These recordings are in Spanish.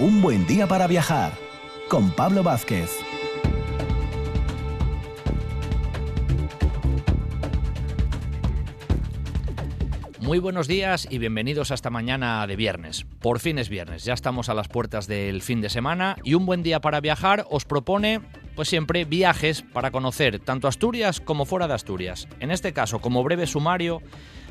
Un buen día para viajar con Pablo Vázquez. Muy buenos días y bienvenidos a esta mañana de viernes. Por fin es viernes, ya estamos a las puertas del fin de semana y un buen día para viajar os propone, pues siempre, viajes para conocer tanto Asturias como fuera de Asturias. En este caso, como breve sumario,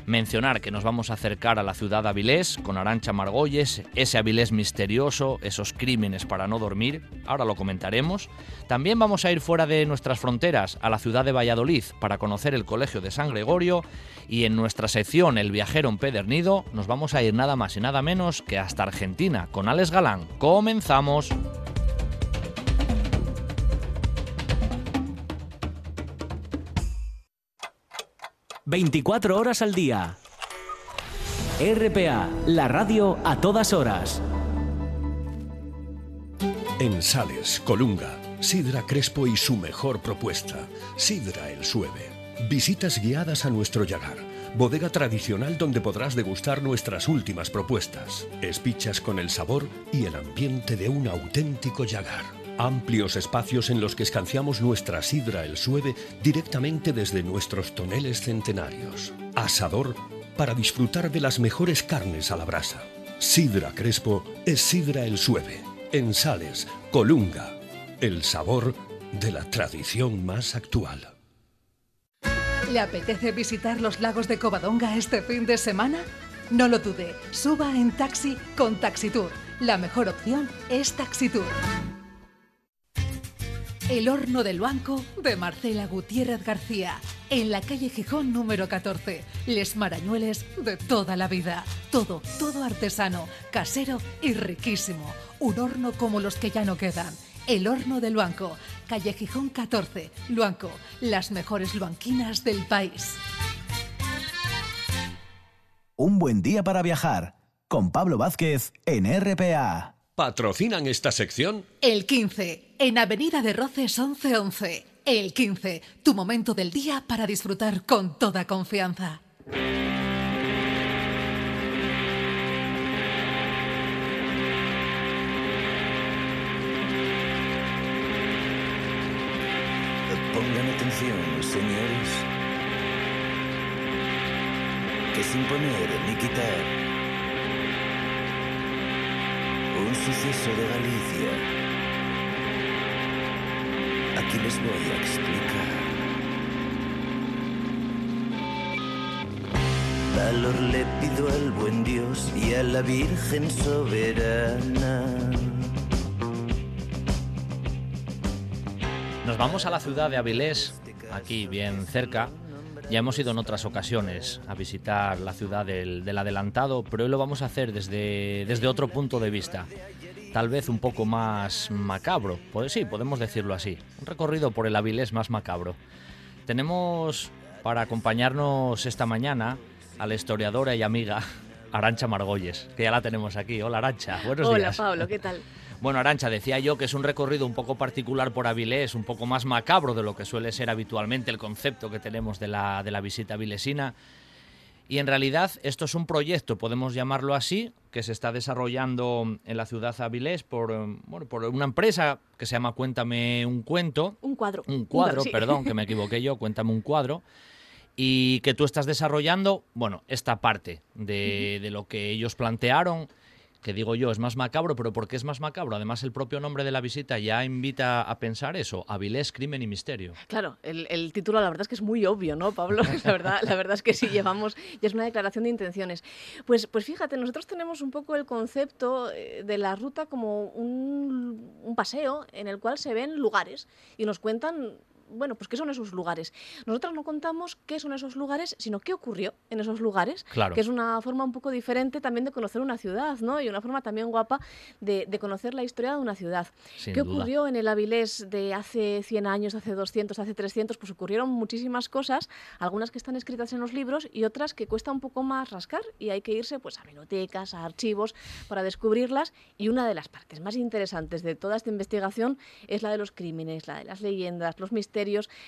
mencionar que nos vamos a acercar a la ciudad de Avilés con Arancha Margolles, ese Avilés misterioso, esos crímenes para no dormir, ahora lo comentaremos. También vamos a ir fuera de nuestras fronteras, a la ciudad de Valladolid, para conocer el Colegio de San Gregorio y en nuestra sección El viajero empedernido nos vamos a ir nada más y nada menos que hasta Argentina con Alex Galán. Comenzamos. 24 horas al día. RPA, la radio a todas horas. En Sales, Colunga, Sidra Crespo y su mejor propuesta, Sidra el Sueve. Visitas guiadas a nuestro Yagar, bodega tradicional donde podrás degustar nuestras últimas propuestas. Espichas con el sabor y el ambiente de un auténtico Yagar. Amplios espacios en los que escanciamos nuestra sidra el sueve directamente desde nuestros toneles centenarios. Asador para disfrutar de las mejores carnes a la brasa. Sidra Crespo es sidra el sueve. En Sales, Colunga. El sabor de la tradición más actual. ¿Le apetece visitar los lagos de Covadonga este fin de semana? No lo dude, suba en taxi con Taxitour. La mejor opción es Taxitour. El horno del banco de Marcela Gutiérrez García, en la calle Gijón número 14. Les marañueles de toda la vida. Todo, todo artesano, casero y riquísimo. Un horno como los que ya no quedan. El horno del banco, calle Gijón 14, Luanco, las mejores luanquinas del país. Un buen día para viajar con Pablo Vázquez en RPA. ¿Patrocinan esta sección? El 15, en Avenida de Roces 1111. El 15, tu momento del día para disfrutar con toda confianza. Pongan atención, señores, que sin poner ni quitar un suceso de Galicia. Aquí les voy a explicar. Valor le pido al buen Dios y a la Virgen soberana. Nos vamos a la ciudad de Avilés, aquí bien cerca. Ya hemos ido en otras ocasiones a visitar la ciudad del, del adelantado, pero hoy lo vamos a hacer desde, desde otro punto de vista. Tal vez un poco más macabro, pues sí, podemos decirlo así. Un recorrido por el Avilés más macabro. Tenemos para acompañarnos esta mañana a la historiadora y amiga Arancha Margolles, que ya la tenemos aquí. Hola Arancha, buenos Hola días. Pablo, ¿qué tal? Bueno, Arancha, decía yo que es un recorrido un poco particular por Avilés, un poco más macabro de lo que suele ser habitualmente el concepto que tenemos de la, de la visita avilesina. Y en realidad esto es un proyecto, podemos llamarlo así, que se está desarrollando en la ciudad de Avilés por, eh, bueno, por una empresa que se llama Cuéntame un cuento. Un cuadro. Un cuadro, sí. perdón, que me equivoqué yo, Cuéntame un cuadro. Y que tú estás desarrollando, bueno, esta parte de, de lo que ellos plantearon, que digo yo, es más macabro, pero ¿por qué es más macabro? Además, el propio nombre de la visita ya invita a pensar eso, Avilés, crimen y misterio. Claro, el, el título la verdad es que es muy obvio, ¿no, Pablo? La verdad, la verdad es que sí llevamos, ya es una declaración de intenciones. Pues, pues fíjate, nosotros tenemos un poco el concepto eh, de la ruta como un, un paseo en el cual se ven lugares y nos cuentan bueno, pues qué son esos lugares. Nosotros no contamos qué son esos lugares, sino qué ocurrió en esos lugares, Claro. que es una forma un poco diferente también de conocer una ciudad, ¿no? Y una forma también guapa de, de conocer la historia de una ciudad. Sin ¿Qué duda. ocurrió en el Avilés de hace 100 años, hace 200, hace 300? Pues ocurrieron muchísimas cosas, algunas que están escritas en los libros y otras que cuesta un poco más rascar y hay que irse pues a bibliotecas, a archivos para descubrirlas y una de las partes más interesantes de toda esta investigación es la de los crímenes, la de las leyendas, los misterios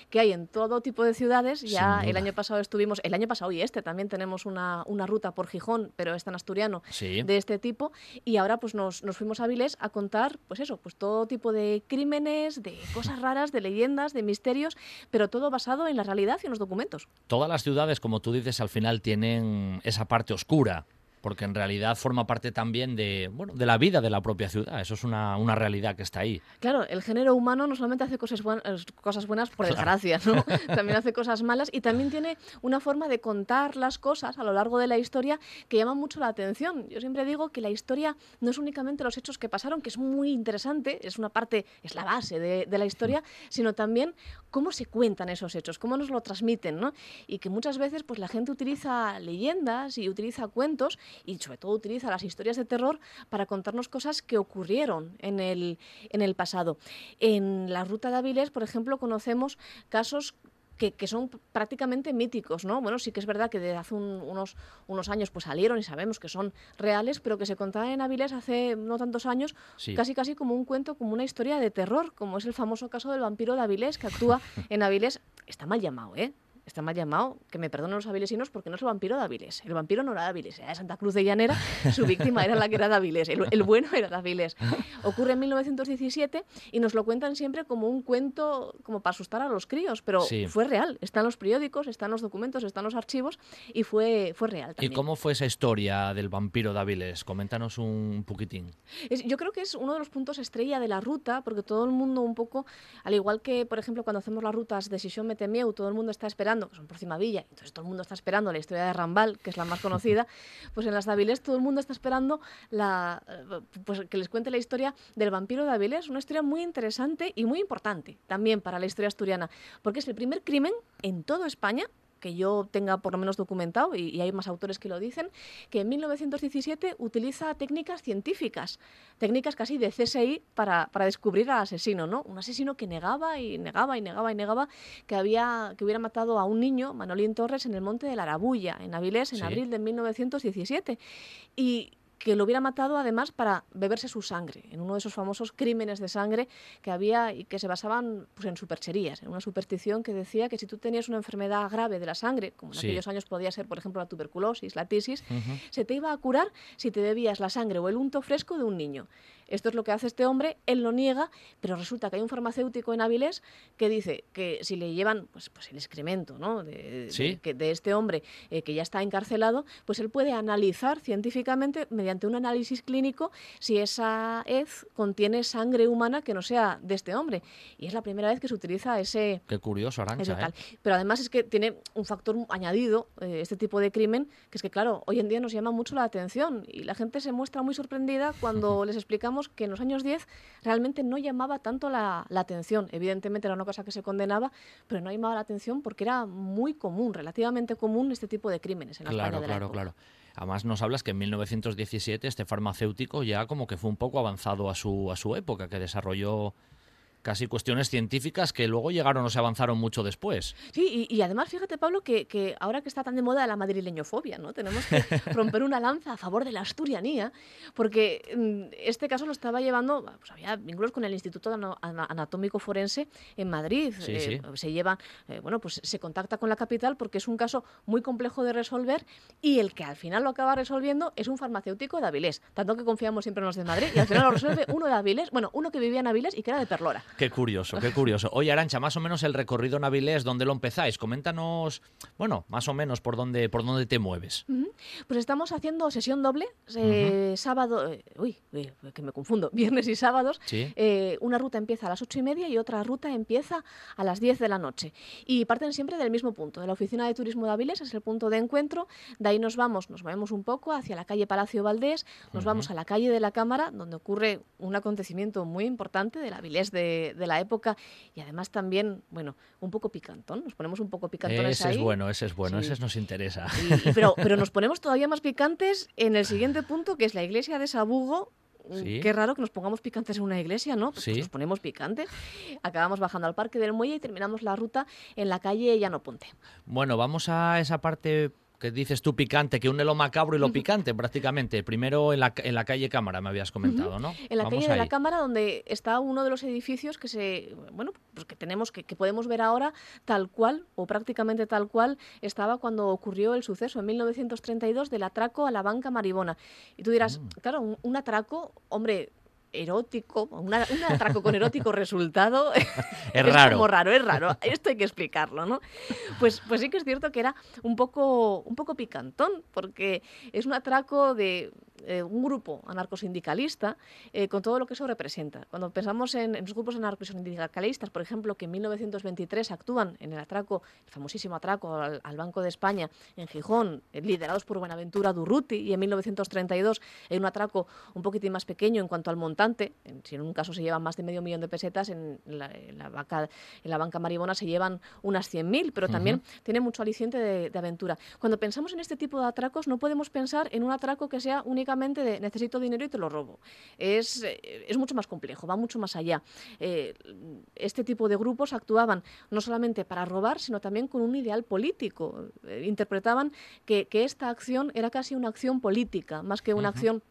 que hay en todo tipo de ciudades. Ya el año pasado estuvimos, el año pasado y este también tenemos una, una ruta por Gijón, pero esta en asturiano, Sí. de este tipo. Y ahora pues nos, nos fuimos a Avilés a contar, pues eso, pues todo tipo de crímenes, de cosas raras, de leyendas, de misterios, pero todo basado en la realidad y en los documentos. Todas las ciudades, como tú dices, al final tienen esa parte oscura, porque en realidad forma parte también de, bueno, de la vida de la propia ciudad. Eso es una, una realidad que está ahí. Claro, el género humano no solamente hace cosas, buen- eh, cosas buenas por desgracia, ¿no? también hace cosas malas y también tiene una forma de contar las cosas a lo largo de la historia que llama mucho la atención. Yo siempre digo que la historia no es únicamente los hechos que pasaron, que es muy interesante, es una parte, es la base de, de la historia, sino también cómo se cuentan esos hechos, cómo nos lo transmiten, ¿no? Y que muchas veces pues la gente utiliza leyendas y utiliza cuentos y sobre todo utiliza las historias de terror para contarnos cosas que ocurrieron en el, en el pasado. En la ruta de Avilés, por ejemplo, conocemos casos que, que son prácticamente míticos, ¿no? Bueno, sí que es verdad que desde hace un- unos, unos años pues salieron y sabemos que son reales, pero que se contaban en Avilés hace no tantos años, Sí. casi casi como un cuento, como una historia de terror, como es el famoso caso del vampiro de Avilés, que actúa en Avilés. Está mal llamado, ¿eh? Está mal llamado, que me perdonen los avilesinos porque no es el vampiro de Avilés. El vampiro no era de Avilés, era de Santa Cruz de Llanera, su víctima era la que era de Avilés, el, el bueno era de Avilés. Ocurre en 1917 y nos lo cuentan siempre como un cuento, como para asustar a los críos, pero Sí. fue real. Están los periódicos, están los documentos, están los archivos y fue, fue real ¿Y también. cómo fue esa historia del vampiro de Avilés? Coméntanos un poquitín. Es- yo creo que es uno de los puntos estrella de la ruta, porque todo el mundo un poco, al igual que, por ejemplo, cuando hacemos las rutas de Sisión Metemieu, todo el mundo está esperando, que son por Cimavilla, entonces todo el mundo está esperando la historia de Rambal, que es la más conocida, pues en las de Avilés todo el mundo está esperando la, eh, pues que les cuente la historia del vampiro de Avilés, una historia muy interesante y muy importante también para la historia asturiana, porque es el primer crimen en toda España que yo tenga por lo menos documentado, y, y hay más autores que lo dicen, que en 1917 utiliza técnicas científicas, técnicas casi de CSI para, para descubrir al asesino, ¿no? Un asesino que negaba y negaba y negaba y negaba que, había, que hubiera matado a un niño, Manolín Torres, en el monte de la Arabulla, en Avilés, en Sí. abril de 1917. Y que lo hubiera matado además para beberse su sangre, en uno de esos famosos crímenes de sangre que había y que se basaban pues, en supercherías, en una superstición que decía que si tú tenías una enfermedad grave de la sangre, como en Sí. aquellos años podía ser, por ejemplo, la tuberculosis, la tisis, se te iba a curar si te bebías la sangre o el unto fresco de un niño. Esto es lo que hace este hombre, él lo niega, pero resulta que hay un farmacéutico en Avilés que dice que si le llevan pues, pues el excremento ¿no? de, Sí. de- que- de este hombre eh, que ya está encarcelado, pues él puede analizar científicamente, mediante un análisis clínico, si esa hez contiene sangre humana que no sea de este hombre. Y es la primera vez que se utiliza ese, Qué curioso, Arancha. ¿eh? Pero además es que tiene un factor añadido, eh, este tipo de crimen, que es que, claro, hoy en día nos llama mucho la atención y la gente se muestra muy sorprendida cuando les explicamos que en los años 10 realmente no llamaba tanto la, la atención. Evidentemente era una cosa que se condenaba, pero no llamaba la atención porque era muy común, relativamente común este tipo de crímenes en la Claro, España de la claro, época. claro. Además nos hablas que en 1917 este farmacéutico ya como que fue un poco avanzado a su, a su época, que desarrolló casi cuestiones científicas que luego llegaron o se avanzaron mucho después. Sí, y, y además fíjate, Pablo, que, que ahora que está tan de moda la madrileñofobia, ¿no? Tenemos que romper una lanza a favor de la asturianía, porque mm, este caso lo estaba llevando, pues había vínculos con el Instituto Anatómico Forense en Madrid. Sí, Eh, sí. Se lleva, eh, bueno, pues se contacta con la capital porque es un caso muy complejo de resolver y el que al final lo acaba resolviendo es un farmacéutico de Avilés. Tanto que confiamos siempre en los de Madrid y al final lo resuelve uno de Avilés, bueno, uno que vivía en Avilés y que era de Perlora. Qué curioso, qué curioso. Oye, Arancha, más o menos el recorrido en Avilés, ¿dónde lo empezáis? Coméntanos, bueno, más o menos por dónde, por dónde te mueves. Pues estamos haciendo sesión doble, eh, sábado, eh, uy, uy, que me confundo, viernes y sábados. Sí. Eh, una ruta empieza a las ocho y media y otra ruta empieza a las 10 de la noche. Y parten siempre del mismo punto, de la oficina de turismo de Avilés, es el punto de encuentro. De ahí nos vamos, nos movemos un poco hacia la calle Palacio Valdés, nos vamos a la calle de la Cámara, donde ocurre un acontecimiento muy importante del Avilés de, de la época y además también, bueno, un poco picantón. Nos ponemos un poco picantones Ese ahí. es bueno, ese es bueno, Sí. ese nos interesa. Y- y- pero, pero nos ponemos todavía más picantes en el siguiente punto, que es la iglesia de Sabugo. Mm, Sí. Qué raro que nos pongamos picantes en una iglesia, ¿no? Pues Sí. nos ponemos picantes. Acabamos bajando al Parque del Muelle y terminamos la ruta en la calle Llano Ponte. Bueno, vamos a esa parte que dices tú picante, que une lo macabro y lo picante prácticamente. Primero en la, en la calle Cámara me habías comentado, ¿no? En la Vamos calle de la. Cámara, donde está uno de los edificios que se, bueno, pues que tenemos, que, que podemos ver ahora tal cual, o prácticamente tal cual, estaba cuando ocurrió el suceso en 1932 del atraco a la banca Maribona. Y tú dirás, Mm. claro, un, un atraco, hombre, erótico, una- un atraco con erótico resultado Es raro. como raro, es raro. Esto hay que explicarlo, ¿no? Pues, pues sí que es cierto que era un poco, un poco picantón, porque es un atraco de eh, un grupo anarcosindicalista eh, con todo lo que eso representa. Cuando pensamos en, en los grupos anarcosindicalistas, por ejemplo, que en 1923 actúan en el atraco, el famosísimo atraco al, al Banco de España en Gijón, eh, liderados por Buenaventura Durruti, y en 1932 hay un atraco un poquitín más pequeño en cuanto al montante, en- si en un caso se llevan más de medio millón de pesetas, en la, en la banca, en la banca maribona se llevan unas 100.000, pero también tiene mucho aliciente de, de aventura. Cuando pensamos en este tipo de atracos, no podemos pensar en un atraco que sea únicamente de necesito dinero y te lo robo. Es, eh, es mucho más complejo, va mucho más allá. Eh, este tipo de grupos actuaban no solamente para robar, sino también con un ideal político. Eh, interpretaban que, que esta acción era casi una acción política, más que una acción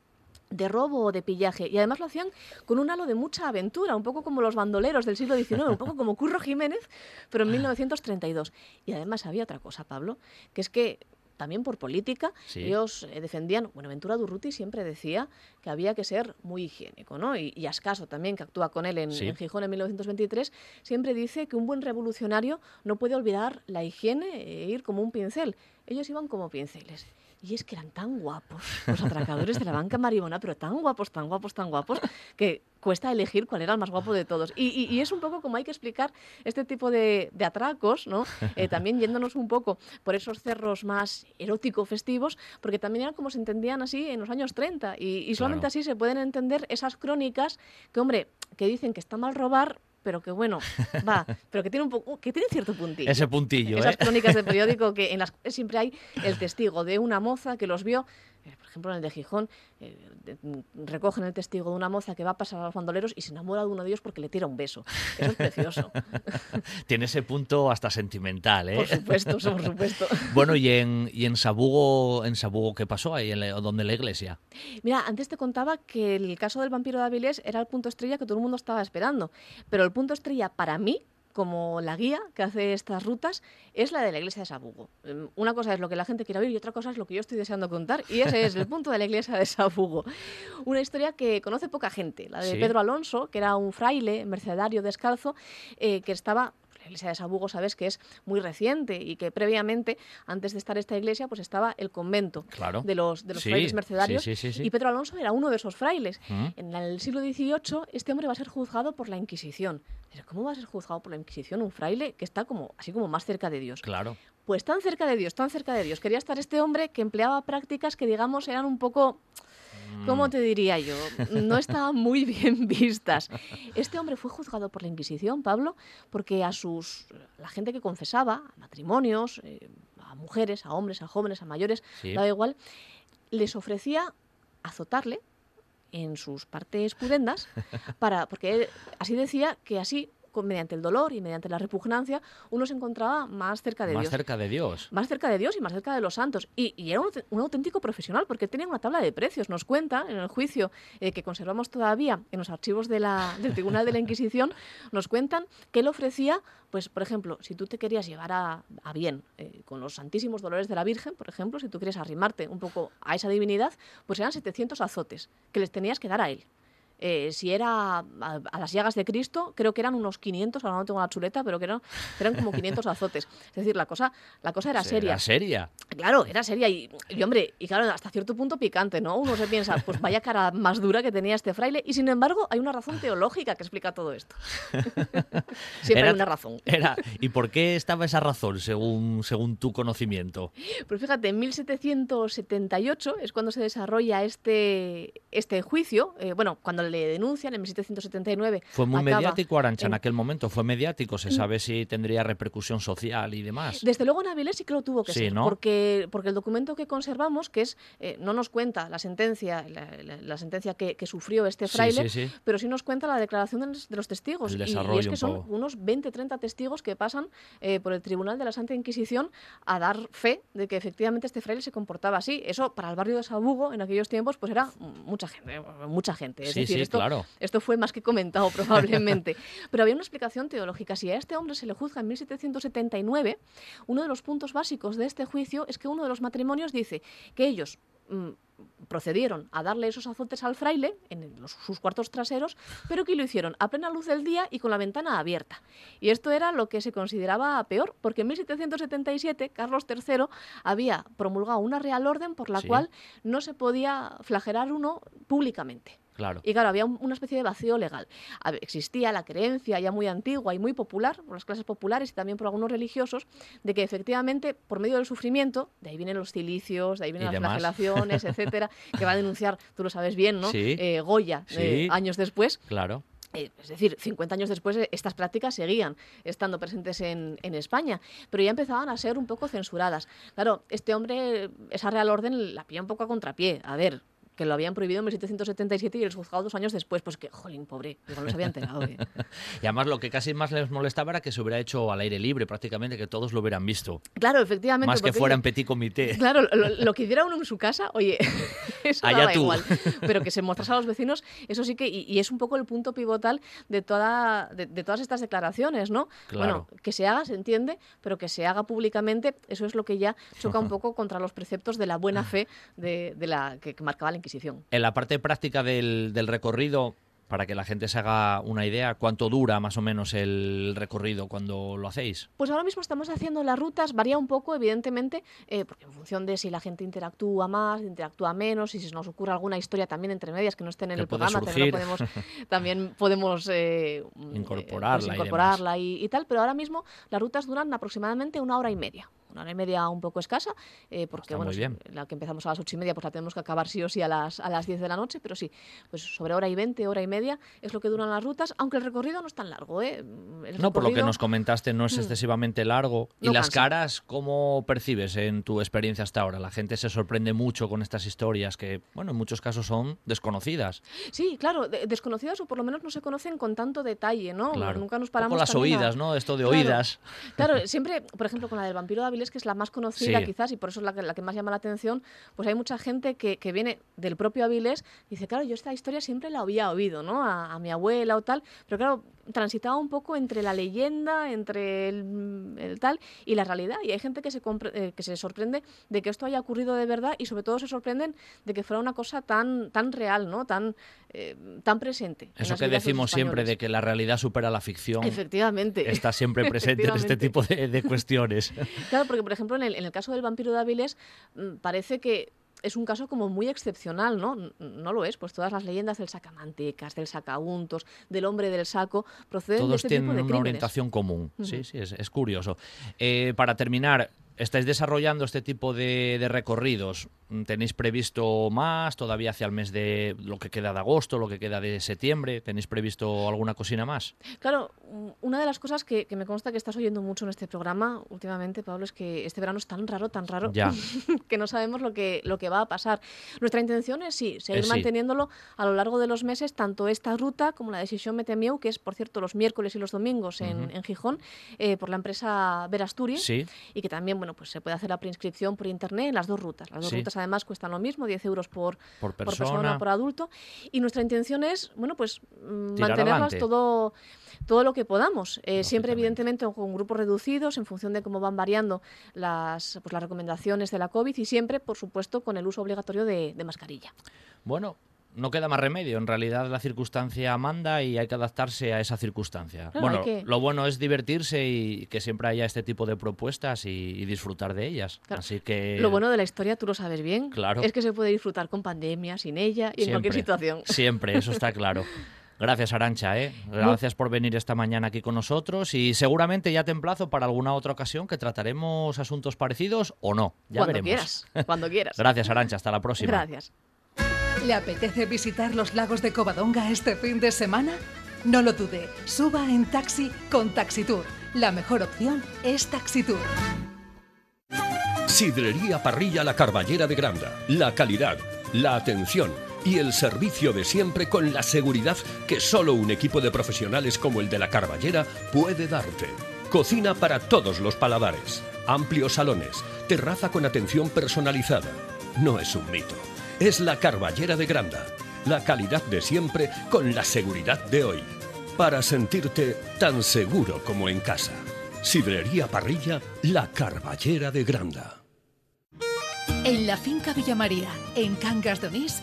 de robo o de pillaje. Y además lo hacían con un halo de mucha aventura, un poco como los bandoleros del siglo XIX, un poco como Curro Jiménez, pero en 1932. Y además había otra cosa, Pablo, que es que también por política, Sí. ellos eh, defendían, Buenaventura Durruti siempre decía que había que ser muy higiénico, ¿no? Y, y Ascaso también, que actúa con él en, Sí. en Gijón en 1923, siempre dice que un buen revolucionario no puede olvidar la higiene e ir como un pincel. Ellos iban como pinceles. Y es que eran tan guapos los atracadores de la banca maribona, pero tan guapos, tan guapos, tan guapos, que cuesta elegir cuál era el más guapo de todos. Y, y- y es un poco como hay que explicar este tipo de, de atracos, ¿no? Eh, también yéndonos un poco por esos cerros más erótico-festivos, porque también era como se entendían así en los años 30. Y, y solamente Claro. así se pueden entender esas crónicas que, hombre, que dicen que está mal robar, pero que bueno, va, pero que tiene un poco, que tiene cierto puntillo. Ese puntillo, Esas ¿eh? crónicas de periódico que en las siempre hay el testigo de una moza que los vio, por ejemplo en el de Gijón, eh, mm, recogen el testigo de una moza que va a pasar a los bandoleros y se enamora de uno de ellos porque le tira un beso. Eso es precioso. Tiene ese punto hasta sentimental, ¿eh? Por supuesto, por supuesto. Bueno, y en, y en Sabugo, en Sabugo, ¿qué pasó ahí, en la- donde la iglesia? Mira, antes te contaba que el caso del vampiro de Avilés era el punto estrella que todo el mundo estaba esperando, pero el punto estrella para mí, como la guía que hace estas rutas, es la de la iglesia de Sabugo. Em, Una cosa es lo que la gente quiere oír y otra cosa es lo que yo estoy deseando contar, y ese es el punto de la iglesia de Sabugo. Una historia que conoce poca gente, la de Sí. Pedro Alonso, que era un fraile mercedario descalzo, eh, que estaba la iglesia de Sabugo, sabes que es muy reciente y que previamente, antes de estar esta iglesia, pues estaba el convento Claro. de los, de los Sí, frailes mercedarios. sí, sí. Y Pedro Alonso era uno de esos frailes. Mm. En el siglo XVIII, este hombre va a ser juzgado por la Inquisición. Pero ¿Cómo va a ser juzgado por la Inquisición un fraile que está como así como más cerca de Dios? Claro. Pues tan cerca de Dios, tan cerca de Dios. Quería estar este hombre que empleaba prácticas que, digamos, eran un poco. ¿Cómo te diría yo? No estaban muy bien vistas. Este hombre fue juzgado por la Inquisición, Pablo, porque a sus la gente que confesaba, a matrimonios, eh, a mujeres, a hombres, a jóvenes, a mayores, Sí. daba igual, les ofrecía azotarle en sus partes pudendas, para, porque él así decía que así, con- mediante el dolor y mediante la repugnancia, uno se encontraba más cerca de Más Dios. cerca de Dios. Más cerca de Dios y más cerca de los santos. Y, y era un, aut- un auténtico profesional, porque tenía una tabla de precios. Nos cuenta en el juicio eh, que conservamos todavía en los archivos de la- del Tribunal de la Inquisición, nos cuentan que él ofrecía, pues, por ejemplo, si tú te querías llevar a, a bien eh, con los santísimos dolores de la Virgen, por ejemplo, si tú querías arrimarte un poco a esa divinidad, pues eran 700 azotes que les tenías que dar a él. Eh, si era a, a las llagas de Cristo, creo que eran unos 500, ahora no tengo la chuleta, pero que eran, eran como 500 azotes. Es decir, la cosa, la cosa era seria. Era seria. Claro, era seria y, y, hombre, y claro, hasta cierto punto picante, ¿no? Uno se piensa, pues vaya cara más dura que tenía este fraile y sin embargo hay una razón teológica que explica todo esto. Siempre Era- hay una razón. Era, ¿Y por qué estaba esa razón, según, según tu conocimiento? Pues fíjate, en 1778 es cuando se desarrolla este, este juicio. eh, bueno, cuando el le denuncian en 1779. Fue muy acaba mediático Arancha en en- aquel momento, fue mediático, se sabe si tendría repercusión social y demás. Desde luego en Avilés sí que lo tuvo que Sí, ser, ¿no? porque, porque el documento que conservamos, que es, eh, no nos cuenta la sentencia, la, la- la sentencia que, que sufrió este fraile, sí, sí. pero sí nos cuenta la declaración de los, de los testigos. El Y- es que son unos 20, 30 testigos que pasan eh, por el Tribunal de la Santa Inquisición a dar fe de que efectivamente este fraile se comportaba así. Eso para el barrio de Sabugo en aquellos tiempos pues era mucha gente, mucha gente. Es Sí, decir, sí, esto, claro. esto fue más que comentado probablemente. Pero había una explicación teológica. Si a este hombre se le juzga en 1779, uno de los puntos básicos de este juicio es que uno de los matrimonios dice que ellos mm, procedieron a darle esos azotes al fraile en los- sus cuartos traseros, pero que lo hicieron a plena luz del día y con la ventana abierta. Y esto era lo que se consideraba peor, porque en 1777 Carlos III había promulgado una real orden por la Sí. cual no se podía flagelar uno públicamente. Claro. Y claro, había un- una especie de vacío legal. Existía la creencia ya muy antigua y muy popular por las clases populares y también por algunos religiosos de que efectivamente por medio del sufrimiento, de ahí vienen los cilicios, de ahí vienen las demás. flagelaciones, etcétera, que va a denunciar, tú lo sabes bien, ¿no? Sí. Eh, Goya, eh, años después. Claro. Eh, es decir, 50 años después estas prácticas seguían estando presentes en, en España, pero ya empezaban a ser un poco censuradas. Claro, este hombre, esa Real Orden la pilla un poco a contrapié. A ver, que lo habían prohibido en 1777 y el juzgado dos años después. Pues que, jolín, pobre, igual no se había enterado. eh. Y además lo que casi más les molestaba era que se hubiera hecho al aire libre prácticamente, que todos lo hubieran visto. Claro, efectivamente. Más que fuera en petit comité. Claro, lo, lo que hiciera uno en su casa, oye, eso Allá daba tú. igual. Pero que se mostrase a los vecinos, eso sí que, y, y es un poco el punto pivotal de, toda, de, de todas estas declaraciones, ¿no? Claro. Bueno, que se haga, se entiende, pero que se haga públicamente, eso es lo que ya choca un poco contra los preceptos de la buena fe de, de la que, que marcaba la Inquisición. En la parte práctica del, del recorrido, para que la gente se haga una idea, ¿cuánto dura más o menos el recorrido cuando lo hacéis? Pues ahora mismo estamos haciendo las rutas, varía un poco, evidentemente, eh, porque en función de si la gente interactúa más, interactúa menos, y si se nos ocurre alguna historia también entre medias que no estén en Que el programa, también podemos, también podemos eh, Incorporarla pues y incorporarla y, y tal, pero ahora mismo las rutas duran aproximadamente una hora y media. Una hora y media un poco escasa, eh, porque Está bueno, la que empezamos a las ocho y media, pues la tenemos que acabar sí o sí a las, a las 10 de la noche, pero sí, pues sobre hora y 20, hora y media es lo que duran las rutas, aunque el recorrido no es tan largo. ¿eh? El No, por lo que nos comentaste, no es Mm. excesivamente largo. ¿Y las cansa. caras, cómo percibes en tu experiencia hasta ahora? La gente se sorprende mucho con estas historias que, bueno, en muchos casos son desconocidas. Sí, claro, de- desconocidas o por lo menos no se conocen con tanto detalle, ¿no? Claro. Nunca nos paramos las también a- oídas, ¿no? Esto de Claro. oídas. Claro, siempre, por ejemplo, con la del vampiro de Avilés, que es la más conocida Sí. quizás y por eso es la que, la que más llama la atención, pues hay mucha gente que, que viene del propio Avilés y dice, claro, yo esta historia siempre la había oído, ¿no? A, a mi abuela o tal, pero claro, transitaba un poco entre la leyenda, entre el, el tal y la realidad. Y hay gente que se, eh, que se sorprende de que esto haya ocurrido de verdad y sobre todo se sorprenden de que fuera una cosa tan, tan real, ¿no? Tan, eh, tan presente. en Eso que decimos siempre de que la realidad supera la ficción. Efectivamente. Está siempre presente en este tipo de, de cuestiones. Claro, porque por ejemplo en el, en el caso del vampiro de Avilés mm, parece que es un caso como muy excepcional, ¿no? No lo es, pues todas las leyendas del sacamantecas, del sacauntos, del hombre del saco, proceden de Todos este tienen tipo de una crímenes. orientación común. Sí, sí, es, es curioso. Eh, para terminar, estáis desarrollando este tipo de, de recorridos. ¿Tenéis previsto más todavía hacia el mes de lo que queda de agosto, lo que queda de septiembre? ¿Tenéis previsto alguna cocina más? Claro, una de las cosas que, que me consta que estás oyendo mucho en este programa últimamente, Pablo, es que este verano es tan raro, tan raro, Ya. que no sabemos lo que, lo que va a pasar. Nuestra intención es sí, seguir Eh, sí. manteniéndolo a lo largo de los meses, tanto esta ruta como la de Sisión Metemieu, que es, por cierto, los miércoles y los domingos en, Ujú. en Gijón, eh, por la empresa Verasturias. Sí, y que también bueno pues se puede hacer la preinscripción por internet en las dos rutas. Las dos Sí. rutas además cuestan lo mismo, 10 euros por, por por persona. persona, por adulto. Y nuestra intención es, bueno, pues mm, Tirar mantenerlas adelante. todo, todo lo que podamos. Eh, siempre, evidentemente, con grupos reducidos en función de cómo van variando las, pues, las recomendaciones de la COVID y siempre, por supuesto, con el uso obligatorio de, de mascarilla. Bueno, no queda más remedio. En realidad la circunstancia manda y hay que adaptarse a esa circunstancia. Bueno, que- lo bueno es divertirse y que siempre haya este tipo de propuestas y, y disfrutar de ellas. Claro. Así que Lo bueno de la historia, tú lo sabes bien, Claro. es que se puede disfrutar con pandemia, sin ella y en cualquier situación. Siempre, eso está claro. Gracias, Arancha. ¿eh? Gracias por venir esta mañana aquí con nosotros y seguramente ya te emplazo para alguna otra ocasión que trataremos asuntos parecidos o no. Ya cuando veremos. quieras, cuando quieras. Gracias, Arancha. Hasta la próxima. Gracias. ¿Le apetece visitar los lagos de Covadonga este fin de semana? No lo dude, suba en taxi con Taxitour. La mejor opción es Taxitour. Sidrería Parrilla La Carballera de Granda. La calidad, la atención y el servicio de siempre con la seguridad que solo un equipo de profesionales como el de La Carballera puede darte. Cocina para todos los paladares. Amplios salones. Terraza con atención personalizada. No es un mito. Es La Carballera de Granda. La calidad de siempre con la seguridad de hoy. Para sentirte tan seguro como en casa. Sidrería Parrilla La Carballera de Granda. En la finca Villa María, en Cangas de Onís,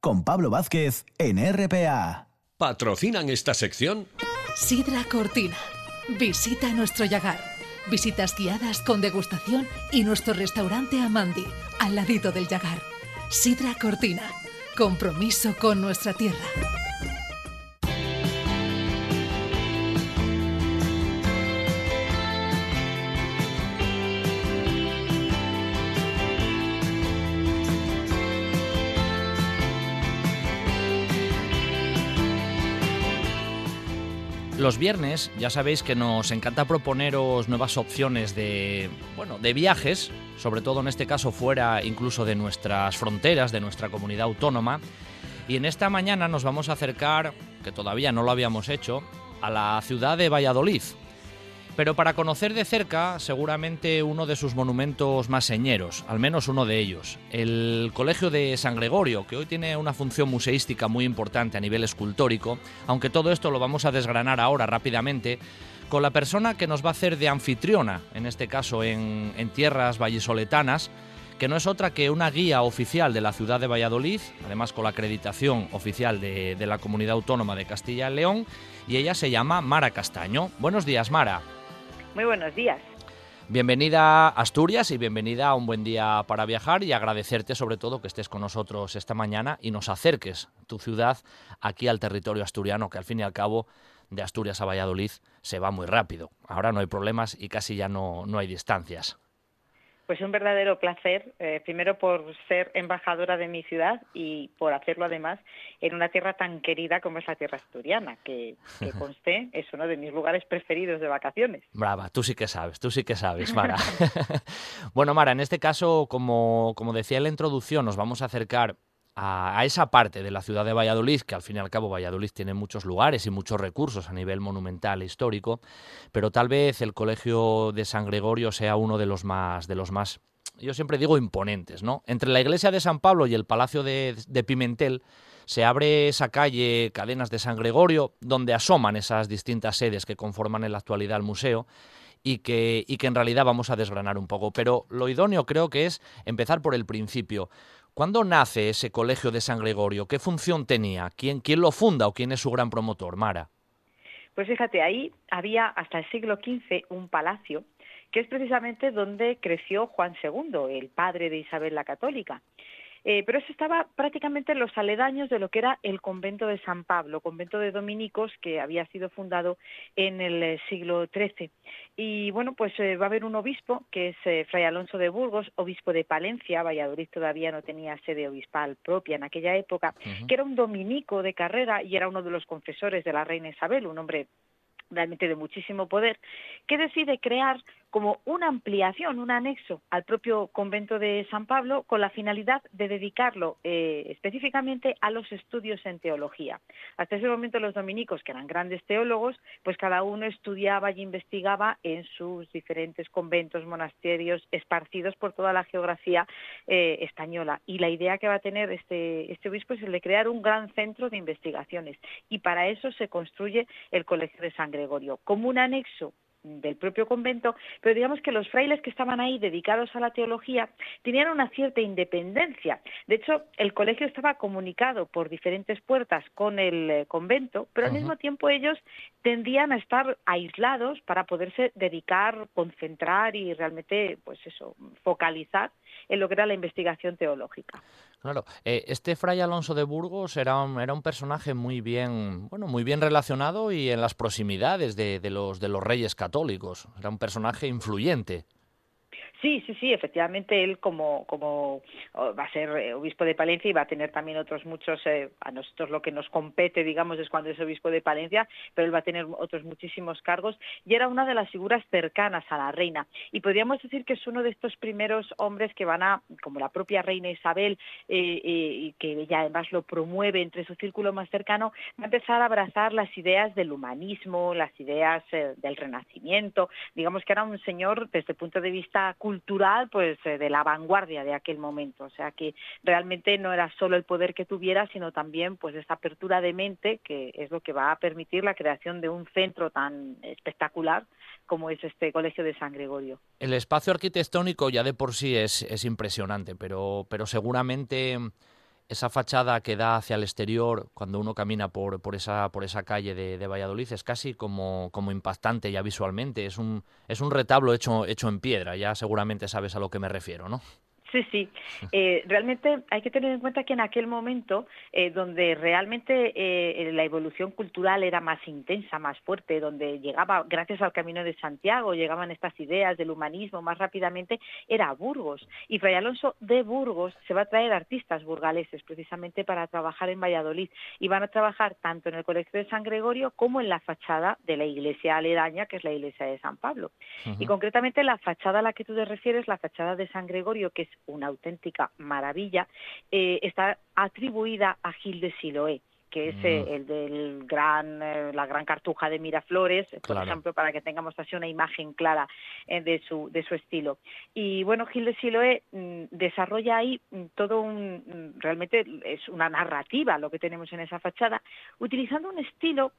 con Pablo Vázquez en RPA. ¿Patrocinan esta sección? Sidra Cortina. Visita nuestro Yagar. Visitas guiadas con degustación y nuestro restaurante Amandi, al ladito del Yagar. Sidra Cortina. Compromiso con nuestra tierra. Los viernes ya sabéis que nos encanta proponeros nuevas opciones de, bueno, de viajes, sobre todo en este caso fuera incluso de nuestras fronteras, de nuestra comunidad autónoma. Y en esta mañana nos vamos a acercar, que todavía no lo habíamos hecho, a la ciudad de Valladolid. Pero para conocer de cerca, seguramente uno de sus monumentos más señeros, al menos uno de ellos, el Colegio de San Gregorio, que hoy tiene una función museística muy importante a nivel escultórico, aunque todo esto lo vamos a desgranar ahora rápidamente, con la persona que nos va a hacer de anfitriona, en este caso en, tierras vallisoletanas, que no es otra que una guía oficial de la ciudad de Valladolid, además con la acreditación oficial de, de la Comunidad Autónoma de Castilla y León, y ella se llama Mara Castaño. Buenos días, Mara. Muy buenos días. Bienvenida a Asturias y bienvenida a un buen día para viajar y agradecerte sobre todo que estés con nosotros esta mañana y nos acerques tu ciudad aquí al territorio asturiano, que al fin y al cabo de Asturias a Valladolid se va muy rápido. Ahora no hay problemas y casi ya no, no hay distancias. Pues un verdadero placer, eh, primero por ser embajadora de mi ciudad y por hacerlo además en una tierra tan querida como es la tierra asturiana, que, que conste es uno de mis lugares preferidos de vacaciones. Brava, tú sí que sabes, tú sí que sabes, Mara. bueno, Mara, en este caso, como, como decía en la introducción, nos vamos a acercar a, esa parte de la ciudad de Valladolid, que al fin y al cabo Valladolid tiene muchos lugares y muchos recursos a nivel monumental e histórico, pero tal vez el Colegio de San Gregorio sea uno de los más, de los más yo siempre digo imponentes, ¿no? Entre la iglesia de San Pablo y el Palacio de, de Pimentel se abre esa calle Cadenas de San Gregorio, donde asoman esas distintas sedes que conforman en la actualidad el museo, y que, y que en realidad vamos a desgranar un poco. Pero lo idóneo creo que es empezar por el principio. ¿Cuándo nace ese colegio de San Gregorio? ¿Qué función tenía? ¿Quién, quién lo funda o quién es su gran promotor, Mara? Pues fíjate, ahí había hasta el siglo XV un palacio, que es precisamente donde creció Juan II, el padre de Isabel la Católica. Eh, pero eso estaba prácticamente en los aledaños de lo que era el convento de San Pablo, convento de dominicos que había sido fundado en el eh, siglo XIII. Y bueno, pues eh, va a haber un obispo que es eh, Fray Alonso de Burgos, obispo de Palencia, Valladolid todavía no tenía sede obispal propia en aquella época, uh -huh. que era un dominico de carrera y era uno de los confesores de la reina Isabel, un hombre realmente de muchísimo poder, que decide crear como una ampliación, un anexo al propio convento de San Pablo con la finalidad de dedicarlo eh, específicamente a los estudios en teología. Hasta ese momento los dominicos, que eran grandes teólogos, pues cada uno estudiaba y investigaba en sus diferentes conventos, monasterios esparcidos por toda la geografía eh, española. Y la idea que va a tener este, este obispo es el de crear un gran centro de investigaciones. Y para eso se construye el Colegio de San Gregorio, como un anexo del propio convento, pero digamos que los frailes que estaban ahí dedicados a la teología tenían una cierta independencia. De hecho, el colegio estaba comunicado por diferentes puertas con el eh, convento, pero al mismo tiempo ellos tendían a estar aislados para poderse dedicar, concentrar y realmente, pues eso, focalizar en lo que era la investigación teológica. Claro, eh, este fray Alonso de Burgos era un, era un personaje muy bien, bueno, muy bien relacionado y en las proximidades de, los reyes católicos. Era un personaje influyente. Sí, sí, sí, efectivamente él como, como va a ser eh, obispo de Palencia y va a tener también otros muchos, eh, a nosotros lo que nos compete, digamos, es cuando es obispo de Palencia, pero él va a tener otros muchísimos cargos y era una de las figuras cercanas a la reina. Y podríamos decir que es uno de estos primeros hombres que van a, como la propia reina Isabel, eh, que ella además lo promueve entre su círculo más cercano, va a empezar a abrazar las ideas del humanismo, las ideas del renacimiento, digamos que era un señor desde el punto de vista cultural, cultural pues eh, de la vanguardia de aquel momento. O sea que realmente no era solo el poder que tuviera sino también pues esa apertura de mente que es lo que va a permitir la creación de un centro tan espectacular como es este colegio de San Gregorio. El espacio arquitectónico ya de por sí es, es impresionante pero pero seguramente esa fachada que da hacia el exterior cuando uno camina por, por, esa, por esa calle de, de, Valladolid es casi como, como impactante ya visualmente. Es un, es un retablo hecho, hecho en piedra, ya seguramente sabes a lo que me refiero, ¿no? Sí, sí. Eh, realmente hay que tener en cuenta que en aquel momento, eh, donde realmente eh, la evolución cultural era más intensa, más fuerte, donde llegaba, gracias al Camino de Santiago, llegaban estas ideas del humanismo más rápidamente, era Burgos. Y Fray Alonso de Burgos se va a traer artistas burgaleses precisamente para trabajar en Valladolid. Y van a trabajar tanto en el Colegio de San Gregorio como en la fachada de la iglesia aledaña, que es la iglesia de San Pablo. Uh -huh. Y concretamente la fachada a la que tú te refieres, la fachada de San Gregorio, que es una auténtica maravilla, eh, está atribuida a Gil de Siloé que es eh, el del gran eh, la gran cartuja de Miraflores por Claro. ejemplo para que tengamos así una imagen clara eh, de su de su estilo y bueno Gil de Siloé mm, desarrolla ahí mm, todo un mm, realmente es una narrativa lo que tenemos en esa fachada utilizando un estilo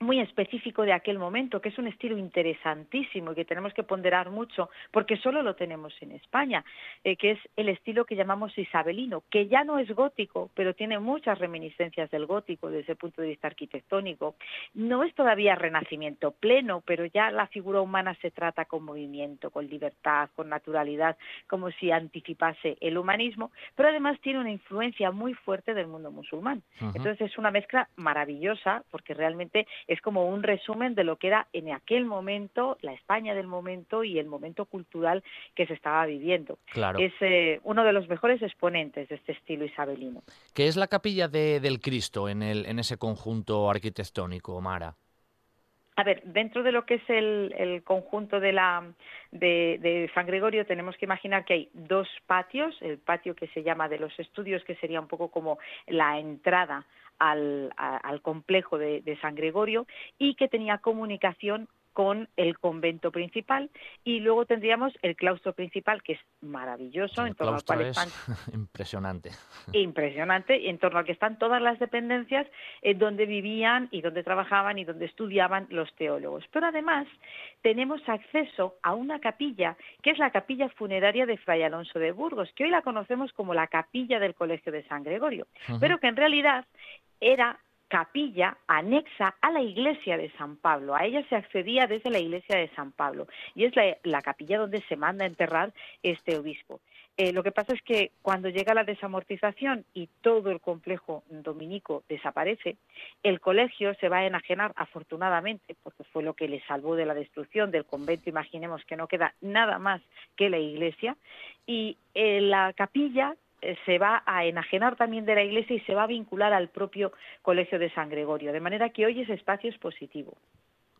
muy específico de aquel momento, que es un estilo interesantísimo y que tenemos que ponderar mucho, porque solo lo tenemos en España, eh, que es el estilo que llamamos isabelino, que ya no es gótico, pero tiene muchas reminiscencias del gótico desde el punto de vista arquitectónico. No es todavía renacimiento pleno, pero ya la figura humana se trata con movimiento, con libertad, con naturalidad, como si anticipase el humanismo, pero además tiene una influencia muy fuerte del mundo musulmán. Entonces es una mezcla maravillosa, porque realmente es como un resumen de lo que era en aquel momento la España del momento y el momento cultural que se estaba viviendo. Claro. Es eh, uno de los mejores exponentes de este estilo isabelino. ¿Qué es la capilla de- del Cristo en, el, en ese conjunto arquitectónico, Mara? A ver, dentro de lo que es el, el conjunto de, la, de, de San Gregorio, tenemos que imaginar que hay dos patios, el patio que se llama de los estudios, que sería un poco como la entrada al, al complejo de San Gregorio, y que tenía comunicación con el convento principal y luego tendríamos el claustro principal que es maravilloso El en torno al cual es están impresionante. impresionante y en torno al que están todas las dependencias eh, donde vivían y donde trabajaban y donde estudiaban los teólogos. Pero además tenemos acceso a una capilla que es la capilla funeraria de Fray Alonso de Burgos, que hoy la conocemos como la capilla del Colegio de San Gregorio, pero que en realidad era capilla anexa a la iglesia de San Pablo. A ella se accedía desde la iglesia de San Pablo y es la, la capilla donde se manda a enterrar este obispo. Eh, lo que pasa es que cuando llega la desamortización y todo el complejo dominico desaparece, el colegio se va a enajenar afortunadamente, porque fue lo que le salvó de la destrucción del convento. Imaginemos que no queda nada más que la iglesia y eh, la capilla se va a enajenar también de la iglesia y se va a vincular al propio colegio de San Gregorio, de manera que hoy ese espacio es positivo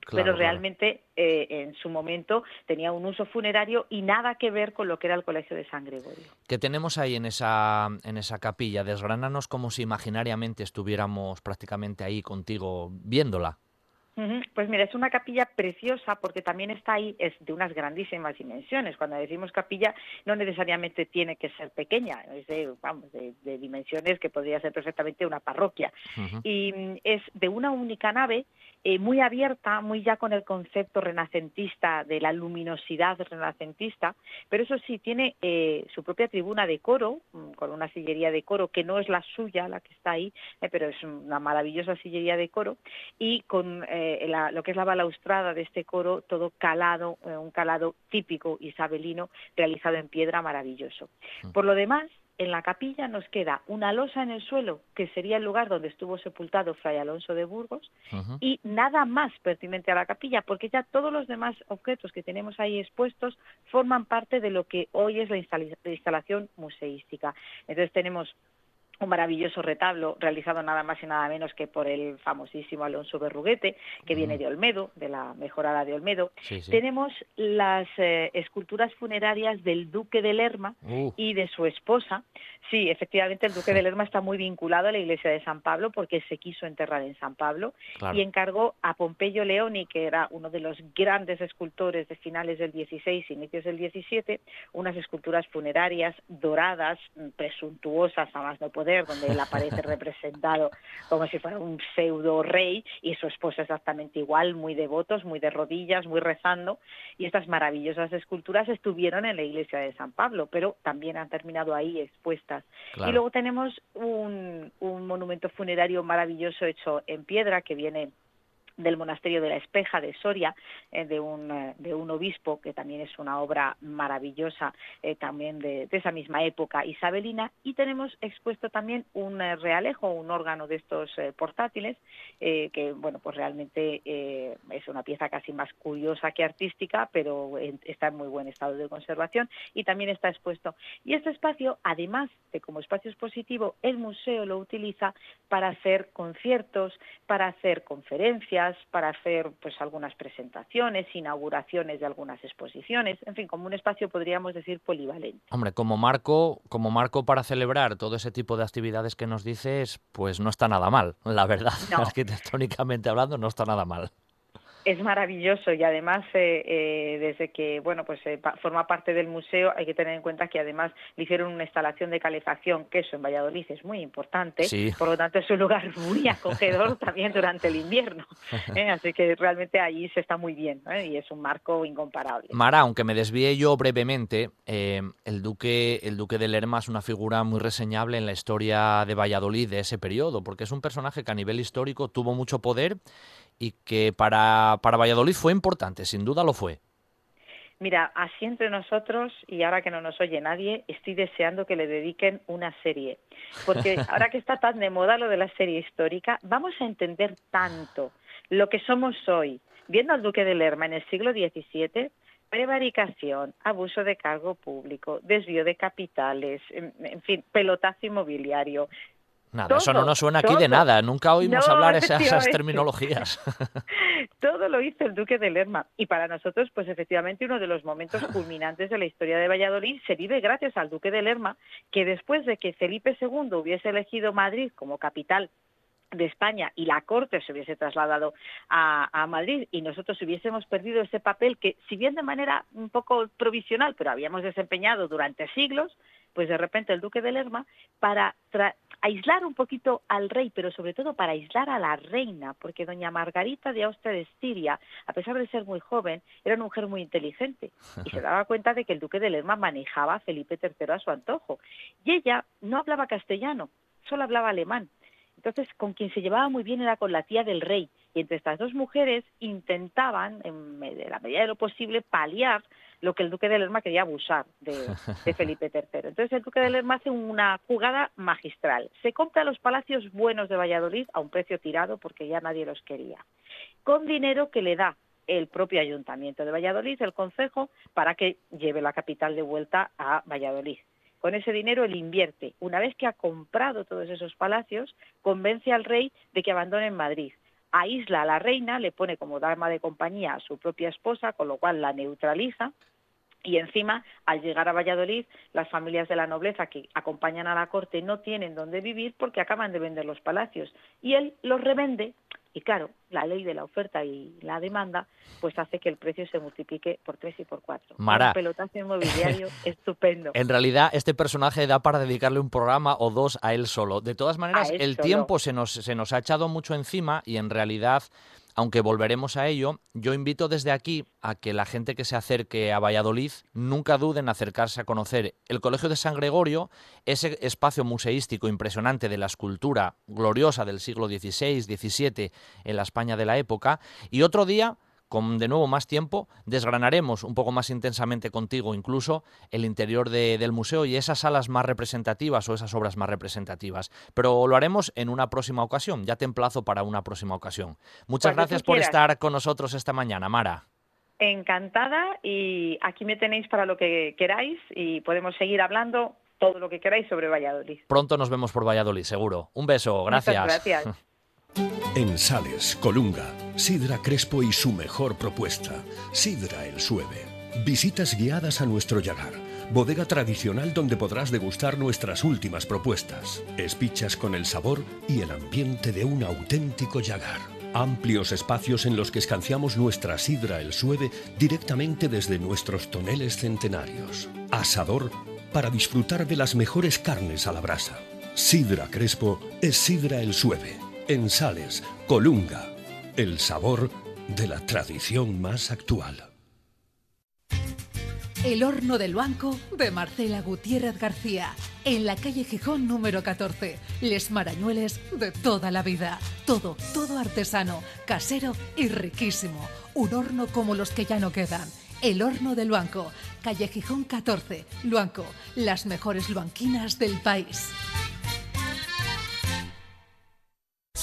Claro, pero claro. realmente eh, en su momento tenía un uso funerario y nada que ver con lo que era el Colegio de San Gregorio. ¿Qué tenemos ahí en esa, en esa capilla? Desgránanos como si imaginariamente estuviéramos prácticamente ahí contigo viéndola. Pues mira, es una capilla preciosa porque también está ahí, es de unas grandísimas dimensiones. Cuando decimos capilla, no necesariamente tiene que ser pequeña, es de, vamos, de, dimensiones que podría ser perfectamente una parroquia. Y mm, es de una única nave, eh, muy abierta, muy ya con el concepto renacentista de la luminosidad renacentista, pero eso sí, tiene eh, su propia tribuna de coro, mm, con una sillería de coro que no es la suya, la que está ahí, eh, pero es una maravillosa sillería de coro, y con eh, lo que es la balaustrada de este coro, todo calado, eh, un calado típico isabelino realizado en piedra maravilloso. Mm. Por lo demás, en la capilla nos queda una losa en el suelo, que sería el lugar donde estuvo sepultado Fray Alonso de Burgos, y nada más pertinente a la capilla, porque ya todos los demás objetos que tenemos ahí expuestos forman parte de lo que hoy es la instalación museística. Entonces tenemos un maravilloso retablo realizado nada más y nada menos que por el famosísimo Alonso Berruguete, que viene de Olmedo, de la mejorada de Olmedo. Tenemos las eh, esculturas funerarias del duque de Lerma uh. y de su esposa. Sí, efectivamente el duque de Lerma está muy vinculado a la iglesia de San Pablo porque se quiso enterrar en San Pablo y encargó a Pompeyo Leoni, que era uno de los grandes escultores de finales del 16 inicios del 17, unas esculturas funerarias doradas, presuntuosas, a más no donde él aparece representado como si fuera un pseudo rey y su esposa exactamente igual, muy devotos, muy de rodillas, muy rezando. Y estas maravillosas esculturas estuvieron en la iglesia de San Pablo, pero también han terminado ahí expuestas. Y luego tenemos un, un monumento funerario maravilloso hecho en piedra que viene del monasterio de la Espeja de Soria, eh, de, un, eh, de un obispo, que también es una obra maravillosa, eh, también de, esa misma época isabelina, y tenemos expuesto también un realejo, un órgano de estos portátiles, que bueno, pues realmente es una pieza casi más curiosa que artística, pero está en muy buen estado de conservación y también está expuesto. Y este espacio, además de como espacio expositivo, el museo lo utiliza para hacer conciertos, para hacer conferencias, para hacer pues algunas presentaciones, inauguraciones de algunas exposiciones, en fin, como un espacio podríamos decir polivalente. Hombre, como marco, como marco para celebrar todo ese tipo de actividades que nos dices, pues no está nada mal, la verdad, arquitectónicamente hablando no está nada mal es maravilloso y además eh, eh, desde que bueno pues eh, forma parte del museo hay que tener en cuenta que además le hicieron una instalación de calefacción que eso en Valladolid es muy importante. Por lo tanto es un lugar muy acogedor también durante el invierno así que realmente allí se está muy bien y es un marco incomparable. Mara aunque me desvíe yo brevemente el duque el duque de Lerma es una figura muy reseñable en la historia de Valladolid de ese periodo porque es un personaje que a nivel histórico tuvo mucho poder y que para, para Valladolid fue importante, sin duda lo fue. Mira, así entre nosotros, y ahora que no nos oye nadie, estoy deseando que le dediquen una serie. Porque ahora que está tan de moda lo de la serie histórica, vamos a entender tanto lo que somos hoy, viendo al duque de Lerma en el siglo XVII, prevaricación, abuso de cargo público, desvío de capitales, en, fin, pelotazo inmobiliario, Nada, eso no nos suena aquí de nada. Nunca oímos hablar esas, esas terminologías. todo lo hizo el duque de Lerma. Y para nosotros, pues efectivamente, uno de los momentos culminantes de la historia de Valladolid se vive gracias al duque de Lerma, que después de que Felipe II hubiese elegido Madrid como capital de España y la corte se hubiese trasladado a, a, Madrid y nosotros hubiésemos perdido ese papel que, si bien de manera un poco provisional, pero habíamos desempeñado durante siglos, pues de repente el duque de Lerma, para aislar un poquito al rey, pero sobre todo para aislar a la reina, porque doña Margarita de Austria de Estiria, a pesar de ser muy joven, era una mujer muy inteligente y se daba cuenta de que el duque de Lerma manejaba a Felipe III a su antojo. Y ella no hablaba castellano, solo hablaba alemán. Entonces, con quien se llevaba muy bien era con la tía del rey. Y entre estas dos mujeres intentaban, en la medida de lo posible, paliar lo que el duque de Lerma quería abusar de, Felipe III. Entonces el duque de Lerma hace una jugada magistral. Se compra los palacios buenos de Valladolid a un precio tirado porque ya nadie los quería, con dinero que le da el propio ayuntamiento de Valladolid, el concejo, para que lleve la capital de vuelta a Valladolid. Con ese dinero él invierte. Una vez que ha comprado todos esos palacios, convence al rey de que abandone Madrid. Aísla a la reina, le pone como dama de compañía a su propia esposa, con lo cual la neutraliza. Y encima, al llegar a Valladolid, las familias de la nobleza que acompañan a la corte no tienen dónde vivir porque acaban de vender los palacios. Y él los revende Y claro, la ley de la oferta y la demanda pues hace que el precio se multiplique por tres y por cuatro. Mara. Un pelotazo inmobiliario estupendo. En realidad, este personaje da para dedicarle un programa o dos a él solo. De todas maneras, el solo. tiempo se nos, se nos ha echado mucho encima y en realidad, aunque volveremos a ello, yo invito desde aquí a que la gente que se acerque a Valladolid nunca dude en acercarse a conocer el Colegio de San Gregorio, ese espacio museístico impresionante de la escultura gloriosa del siglo XVI, XVII en la España de la época, y otro día con de nuevo más tiempo, desgranaremos un poco más intensamente contigo incluso el interior de- del museo y esas salas más representativas o esas obras más representativas. Pero lo haremos en una próxima ocasión, ya te emplazo para una próxima ocasión. Muchas Cuando gracias por estar con nosotros esta mañana, Mara. Encantada y aquí me tenéis para lo que queráis y podemos seguir hablando todo lo que queráis sobre Valladolid. Pronto nos vemos por Valladolid, seguro. Un beso, Muchas gracias. En Sales, Colunga, Sidra Crespo y su mejor propuesta, Sidra el Sueve. Visitas guiadas a nuestro Yagar, bodega tradicional donde podrás degustar nuestras últimas propuestas. Espichas con el sabor y el ambiente de un auténtico Yagar. Amplios espacios en los que escanciamos nuestra Sidra el Sueve directamente desde nuestros toneles centenarios. Asador para disfrutar de las mejores carnes a la brasa. Sidra Crespo es Sidra el Sueve. En Sales, Colunga, el sabor de la tradición más actual. El horno del banco de Marcela Gutiérrez García. En la calle Gijón número 14. Les Marañueles de toda la vida. Todo, todo artesano, casero y riquísimo. Un horno como los que ya no quedan. El horno del banco. Calle Gijón 14. Luanco. Las mejores luanquinas del país.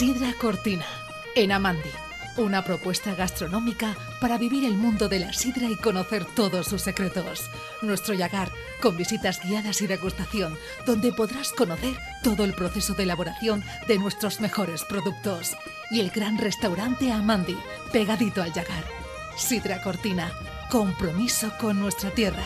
Sidra Cortina, en Amandi. Una propuesta gastronómica para vivir el mundo de la sidra y conocer todos sus secretos. Nuestro Yagar, con visitas guiadas y degustación, donde podrás conocer todo el proceso de elaboración de nuestros mejores productos. Y el gran restaurante Amandi, pegadito al Yagar. Sidra Cortina, compromiso con nuestra tierra.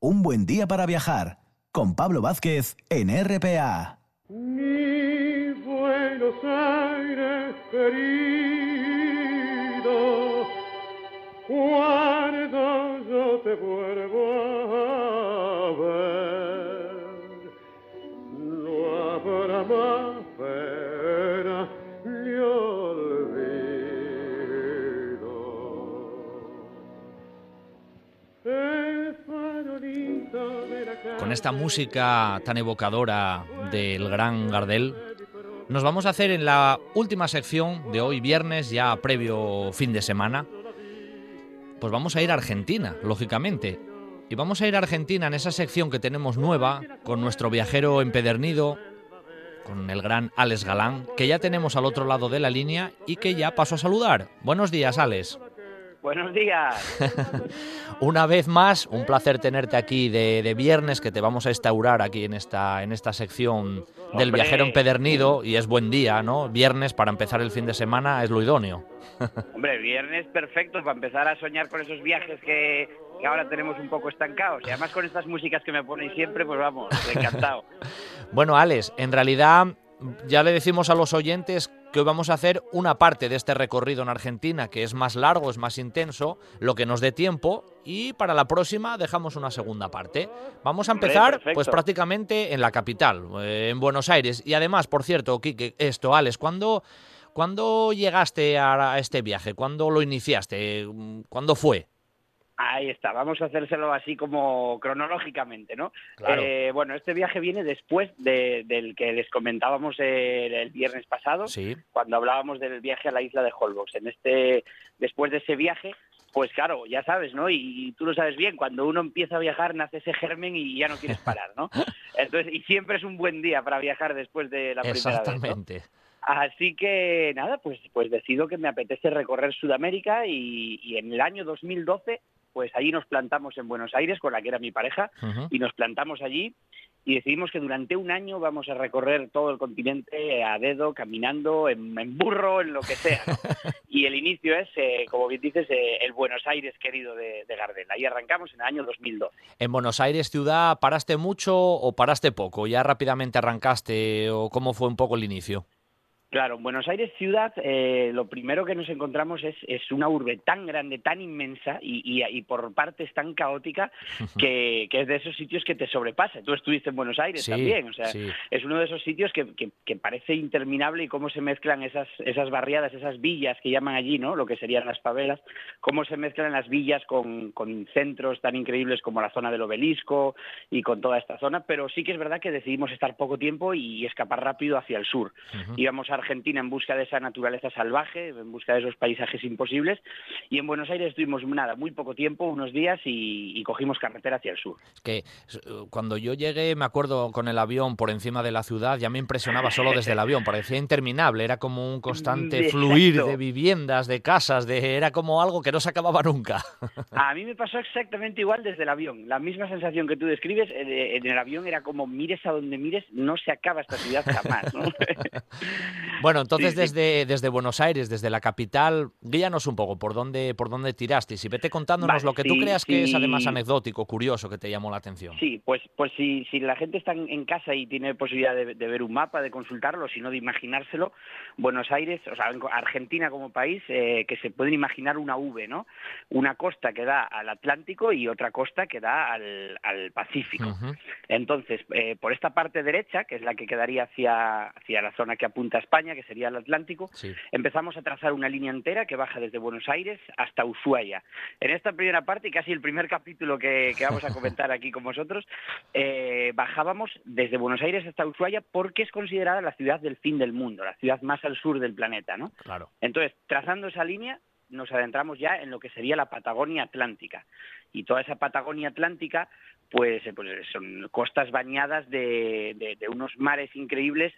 Un buen día para viajar con Pablo Vázquez en RPA. Mi Buenos Aires querido, cuando yo te vuelvo a ver, no habrá más Con esta música tan evocadora del gran Gardel, nos vamos a hacer en la última sección de hoy viernes, ya previo fin de semana. Pues vamos a ir a Argentina, lógicamente. Y vamos a ir a Argentina en esa sección que tenemos nueva, con nuestro viajero empedernido, con el gran Alex Galán, que ya tenemos al otro lado de la línea y que ya paso a saludar. Buenos días, Alex. Buenos días. Una vez más, un placer tenerte aquí de, de viernes, que te vamos a instaurar aquí en esta, en esta sección del Hombre. viajero empedernido, y es buen día, ¿no? Viernes para empezar el fin de semana es lo idóneo. Hombre, viernes perfecto para empezar a soñar con esos viajes que, que ahora tenemos un poco estancados. Y además con estas músicas que me ponéis siempre, pues vamos, encantado. Bueno, Alex, en realidad ya le decimos a los oyentes que hoy vamos a hacer una parte de este recorrido en Argentina, que es más largo, es más intenso, lo que nos dé tiempo, y para la próxima dejamos una segunda parte. Vamos a empezar, perfecto. pues prácticamente en la capital, eh, en Buenos Aires. Y además, por cierto, Quique, esto, Alex, ¿cuándo, ¿cuándo llegaste a a este viaje? ¿Cuándo lo iniciaste? ¿Cuándo fue? Ahí está, vamos a hacérselo así como cronológicamente, ¿no? Claro. Eh, bueno, este viaje viene después de- del que les comentábamos el, el viernes pasado, Sí. cuando hablábamos del viaje a la isla de Holbox. En este, después de ese viaje, pues claro, ya sabes, ¿no? Y, tú lo sabes bien, cuando uno empieza a viajar nace ese germen y ya no quieres parar, ¿no? Entonces, y siempre es un buen día para viajar después de la primera vez. ¿no? Exactamente. Así que nada, pues, pues decido que me apetece recorrer Sudamérica y, y en el año 2012, pues allí nos plantamos en Buenos Aires con la que era mi pareja y nos plantamos allí y decidimos que durante un año vamos a recorrer todo el continente a dedo, caminando, en, en burro, en lo que sea. ¿no? y el inicio es, eh, como bien dices, eh, el Buenos Aires querido de, de Gardel. Ahí arrancamos en el año 2012. En Buenos Aires, ciudad, ¿paraste mucho o paraste poco? ¿Ya rápidamente arrancaste o cómo fue un poco el inicio? Claro, en Buenos Aires ciudad, eh, lo primero que nos encontramos es, es una urbe tan grande, tan inmensa y, y- y por partes tan caótica que, que es de esos sitios que te sobrepasa. Tú estuviste en Buenos Aires Sí, también, o sea, sí. es uno de esos sitios que, que- que parece interminable y cómo se mezclan esas, esas barriadas, esas villas que llaman allí, ¿no? Lo que serían las favelas, cómo se mezclan las villas con, con centros tan increíbles como la zona del obelisco y con toda esta zona, pero sí que es verdad que decidimos estar poco tiempo y escapar rápido hacia el sur. Íbamos a Argentina en busca de esa naturaleza salvaje, en busca de esos paisajes imposibles, y en Buenos Aires estuvimos nada, muy poco tiempo, unos días, y, y cogimos carretera hacia el sur. Es que eh, cuando yo llegué, me acuerdo con el avión por encima de la ciudad, ya me impresionaba solo desde el avión, parecía interminable, era como un constante Exacto. fluir de viviendas, de casas, de era como algo que no se acababa nunca. A mí me pasó exactamente igual desde el avión. La misma sensación que tú describes, en el avión era como mires a donde mires, no se acaba esta ciudad jamás. ¿no? Bueno, entonces Sí, sí. desde, desde Buenos Aires, desde la capital, guíanos un poco por dónde, por dónde tiraste y vete contándonos Vale, lo que tú creas que es además anecdótico, curioso, que te llamó la atención. Sí, pues, pues si, si la gente está en, casa y tiene posibilidad de, de ver un mapa, de consultarlo, sino de imaginárselo, Buenos Aires, o sea, en Argentina como país, eh, que se pueden imaginar una V, ¿no? Una costa que da al Atlántico y otra costa que da al, al Pacífico. Entonces, eh, por esta parte derecha, que es la que quedaría hacia, hacia la zona que apunta a España, que sería el Atlántico, Sí. empezamos a trazar una línea entera que baja desde Buenos Aires hasta Ushuaia. En esta primera parte, y casi el primer capítulo que, que vamos a comentar aquí con vosotros, eh, bajábamos desde Buenos Aires hasta Ushuaia porque es considerada la ciudad del fin del mundo, la ciudad más al sur del planeta, ¿no? Claro. Entonces, trazando esa línea, nos adentramos ya en lo que sería la Patagonia Atlántica. Y toda esa Patagonia Atlántica, pues, eh, pues son costas bañadas de, de- de unos mares increíbles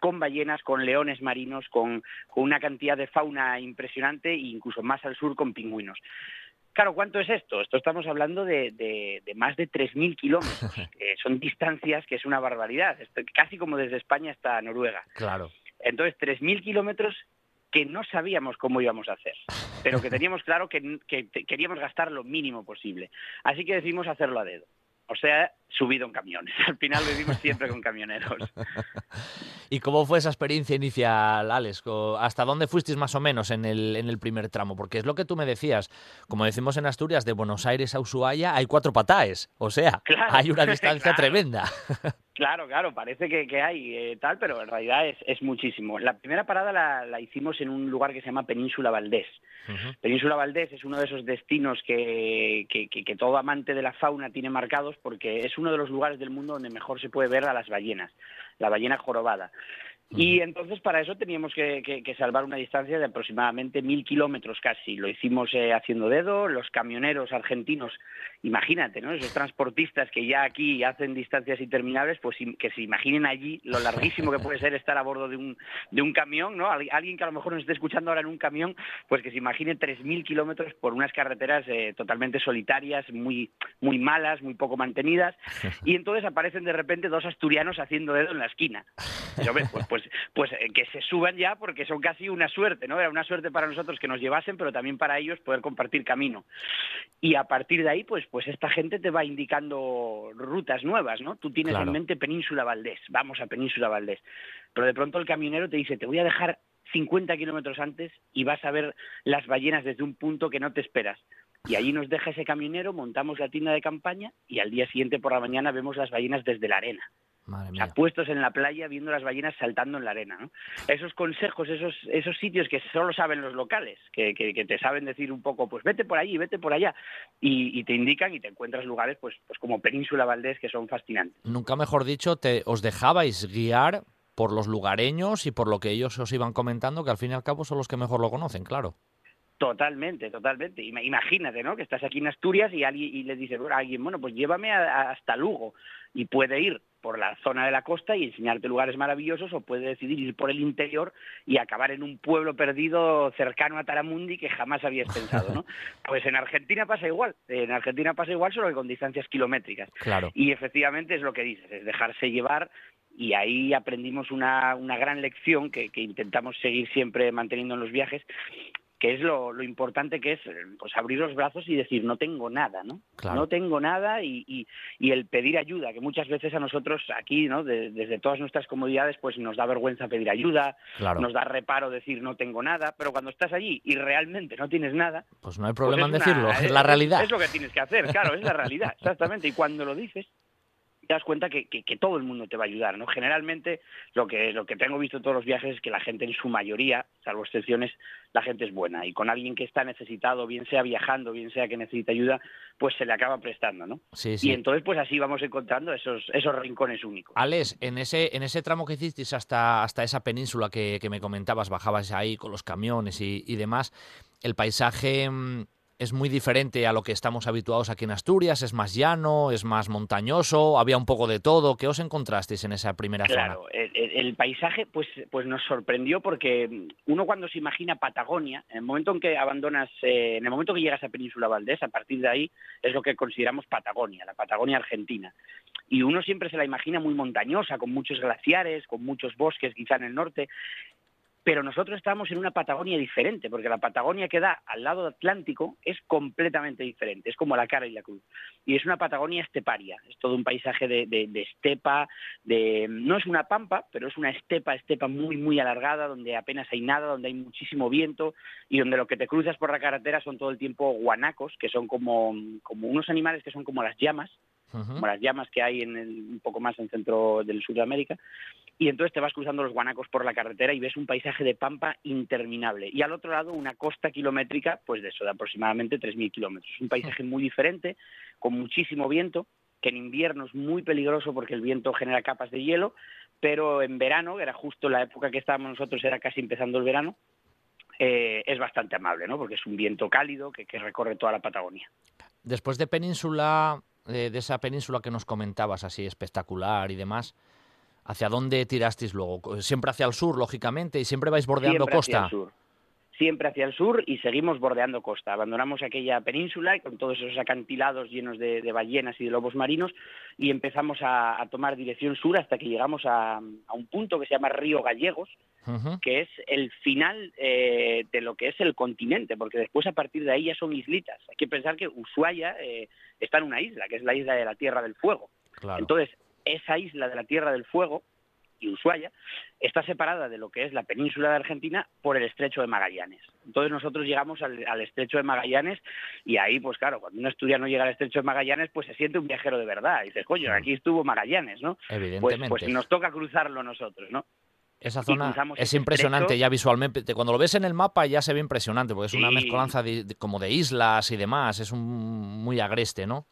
con ballenas, con leones marinos, con, con una cantidad de fauna impresionante e incluso más al sur con pingüinos. Claro, ¿cuánto es esto? Esto estamos hablando de, de- de más de 3.000 kilómetros. Eh, son distancias que es una barbaridad, Esto- casi como desde España hasta Noruega. Claro. Entonces, 3.000 kilómetros que no sabíamos cómo íbamos a hacer, pero que teníamos claro que, que queríamos gastar lo mínimo posible. Así que decidimos hacerlo a dedo. O sea, subido en camiones. Al final lo hicimos siempre con camioneros. ¿Y cómo fue esa experiencia inicial, Alex? ¿Hasta dónde fuisteis más o menos en el, en el primer tramo? Porque es lo que tú me decías. Como decimos en Asturias, de Buenos Aires a Ushuaia hay cuatro pataes. O sea, Claro, hay una distancia claro. tremenda. Claro, claro, parece que, que hay eh, tal, pero en realidad es, es muchísimo. La primera parada la, la hicimos en un lugar que se llama Península Valdés. Península Valdés es uno de esos destinos que- que- que todo amante de la fauna tiene marcados porque es uno de los lugares del mundo donde mejor se puede ver a las ballenas, la ballena jorobada. Y entonces para eso teníamos que, que- que salvar una distancia de aproximadamente mil kilómetros casi. Lo hicimos eh, haciendo dedo, los camioneros argentinos, imagínate, ¿no? Esos transportistas que ya aquí hacen distancias interminables, pues que se imaginen allí lo larguísimo que puede ser estar a bordo de un, de un camión, ¿no? Al- Alguien que a lo mejor nos esté escuchando ahora en un camión, pues que se imagine 3.000 kilómetros por unas carreteras eh, totalmente solitarias, muy, muy malas, muy poco mantenidas, y entonces aparecen de repente dos asturianos haciendo dedo en la esquina. Y, hombre, pues, pues, pues eh, que se suban ya porque son casi una suerte, ¿no? Era una suerte para nosotros que nos llevasen, pero también para ellos poder compartir camino. Y a partir de ahí, pues, pues esta gente te va indicando rutas nuevas, ¿no? Tú tienes Claro. en mente Península Valdés, vamos a Península Valdés. Pero de pronto el camionero te dice, te voy a dejar 50 kilómetros antes y vas a ver las ballenas desde un punto que no te esperas. Y allí nos deja ese camionero, montamos la tienda de campaña y al día siguiente por la mañana vemos las ballenas desde la arena. Puestos en la playa viendo las ballenas saltando en la arena. ¿no? Esos consejos, esos, esos sitios que solo saben los locales, que, que- que te saben decir un poco, pues vete por allí, vete por allá, y, y te indican y te encuentras lugares pues, pues como Península Valdés que son fascinantes. Nunca mejor dicho, te, os dejabais guiar por los lugareños y por lo que ellos os iban comentando, que al fin y al cabo son los que mejor lo conocen, claro. Totalmente, totalmente. Ima- Imagínate, ¿no? Que estás aquí en Asturias y, alguien, y le dices a alguien, bueno, pues llévame a- a- hasta Lugo y puede ir por la zona de la costa y enseñarte lugares maravillosos o puede decidir ir por el interior y acabar en un pueblo perdido cercano a Taramundi que jamás habías pensado, ¿no? Pues en Argentina pasa igual, en Argentina pasa igual solo que con distancias kilométricas. Claro. Y efectivamente es lo que dices, es dejarse llevar y ahí aprendimos una, una gran lección que, que intentamos seguir siempre manteniendo en los viajes que es lo, lo, importante que es pues abrir los brazos y decir no tengo nada, ¿no? Claro. No tengo nada y, y, y, el pedir ayuda, que muchas veces a nosotros aquí, ¿no? De, desde todas nuestras comodidades, pues nos da vergüenza pedir ayuda, claro. nos da reparo decir no tengo nada, pero cuando estás allí y realmente no tienes nada, pues no hay problema pues en decirlo, es la realidad. Es, es lo que tienes que hacer, claro, es la realidad, exactamente. Y cuando lo dices, te das cuenta que, que, que, todo el mundo te va a ayudar, ¿no? Generalmente lo que, lo que tengo visto en todos los viajes es que la gente en su mayoría, salvo excepciones, la gente es buena y con alguien que está necesitado, bien sea viajando, bien sea que necesita ayuda, pues se le acaba prestando, ¿no? Sí, sí. Y entonces pues así vamos encontrando esos, esos rincones únicos. Alex, en ese, en ese tramo que hicisteis hasta, hasta esa península que, que me comentabas, bajabas ahí con los camiones y, y demás, el paisaje mm, es muy diferente a lo que estamos habituados aquí en Asturias, es más llano, es más montañoso, había un poco de todo. ¿Qué os encontrasteis en esa primera claro, zona? El, el, paisaje pues, pues nos sorprendió porque uno cuando se imagina Patagonia, en el momento en que abandonas, eh, en el momento que llegas a Península Valdés, a partir de ahí es lo que consideramos Patagonia, la Patagonia argentina. Y uno siempre se la imagina muy montañosa, con muchos glaciares, con muchos bosques quizá en el norte, pero nosotros estamos en una Patagonia diferente, porque la Patagonia que da al lado atlántico es completamente diferente, es como la cara y la cruz. Y es una Patagonia esteparia, es todo un paisaje de, estepa, de no es una pampa, pero es una estepa, estepa muy, muy alargada, donde apenas hay nada, donde hay muchísimo viento y donde lo que te cruzas por la carretera son todo el tiempo guanacos, que son como unos animales que son como las llamas, Uh -huh. como las llamas que hay en el, un poco más en el centro del sur de América, y entonces te vas cruzando los guanacos por la carretera y ves un paisaje de pampa interminable. Y al otro lado una costa kilométrica, pues de eso, de aproximadamente 3.000 kilómetros. Un paisaje muy diferente, con muchísimo viento, que en invierno es muy peligroso porque el viento genera capas de hielo, pero en verano, que era justo la época que estábamos nosotros, era casi empezando el verano, eh, es bastante amable, ¿no? Porque es un viento cálido que, que recorre toda la Patagonia. Después de Península de, de, esa península que nos comentabas, así espectacular y demás, ¿hacia dónde tirasteis luego? Siempre hacia el sur, lógicamente, y siempre vais bordeando siempre costa. Hacia el sur. Siempre hacia el sur y seguimos bordeando costa. Abandonamos aquella península con todos esos acantilados llenos de, de ballenas y de lobos marinos y empezamos a, a, tomar dirección sur hasta que llegamos a, a un punto que se llama Río Gallegos, uh -huh. que es el final eh, de lo que es el continente, porque después a partir de ahí ya son islitas. Hay que pensar que Ushuaia eh, está en una isla, que es la isla de la Tierra del Fuego. Claro. Entonces, esa isla de la Tierra del Fuego y Ushuaia está separada de lo que es la península de Argentina por el estrecho de Magallanes. Entonces nosotros llegamos al, al, estrecho de Magallanes y ahí, pues claro, cuando un asturiano llega al estrecho de Magallanes, pues se siente un viajero de verdad. Y dices, coño, aquí estuvo Magallanes, ¿no? Evidentemente. Pues, pues nos toca cruzarlo nosotros, ¿no? Esa zona es impresionante estrecho. ya visualmente. Cuando lo ves en el mapa ya se ve impresionante, porque es sí. una mezcolanza de, de, como de islas y demás. Es un muy agreste, ¿no?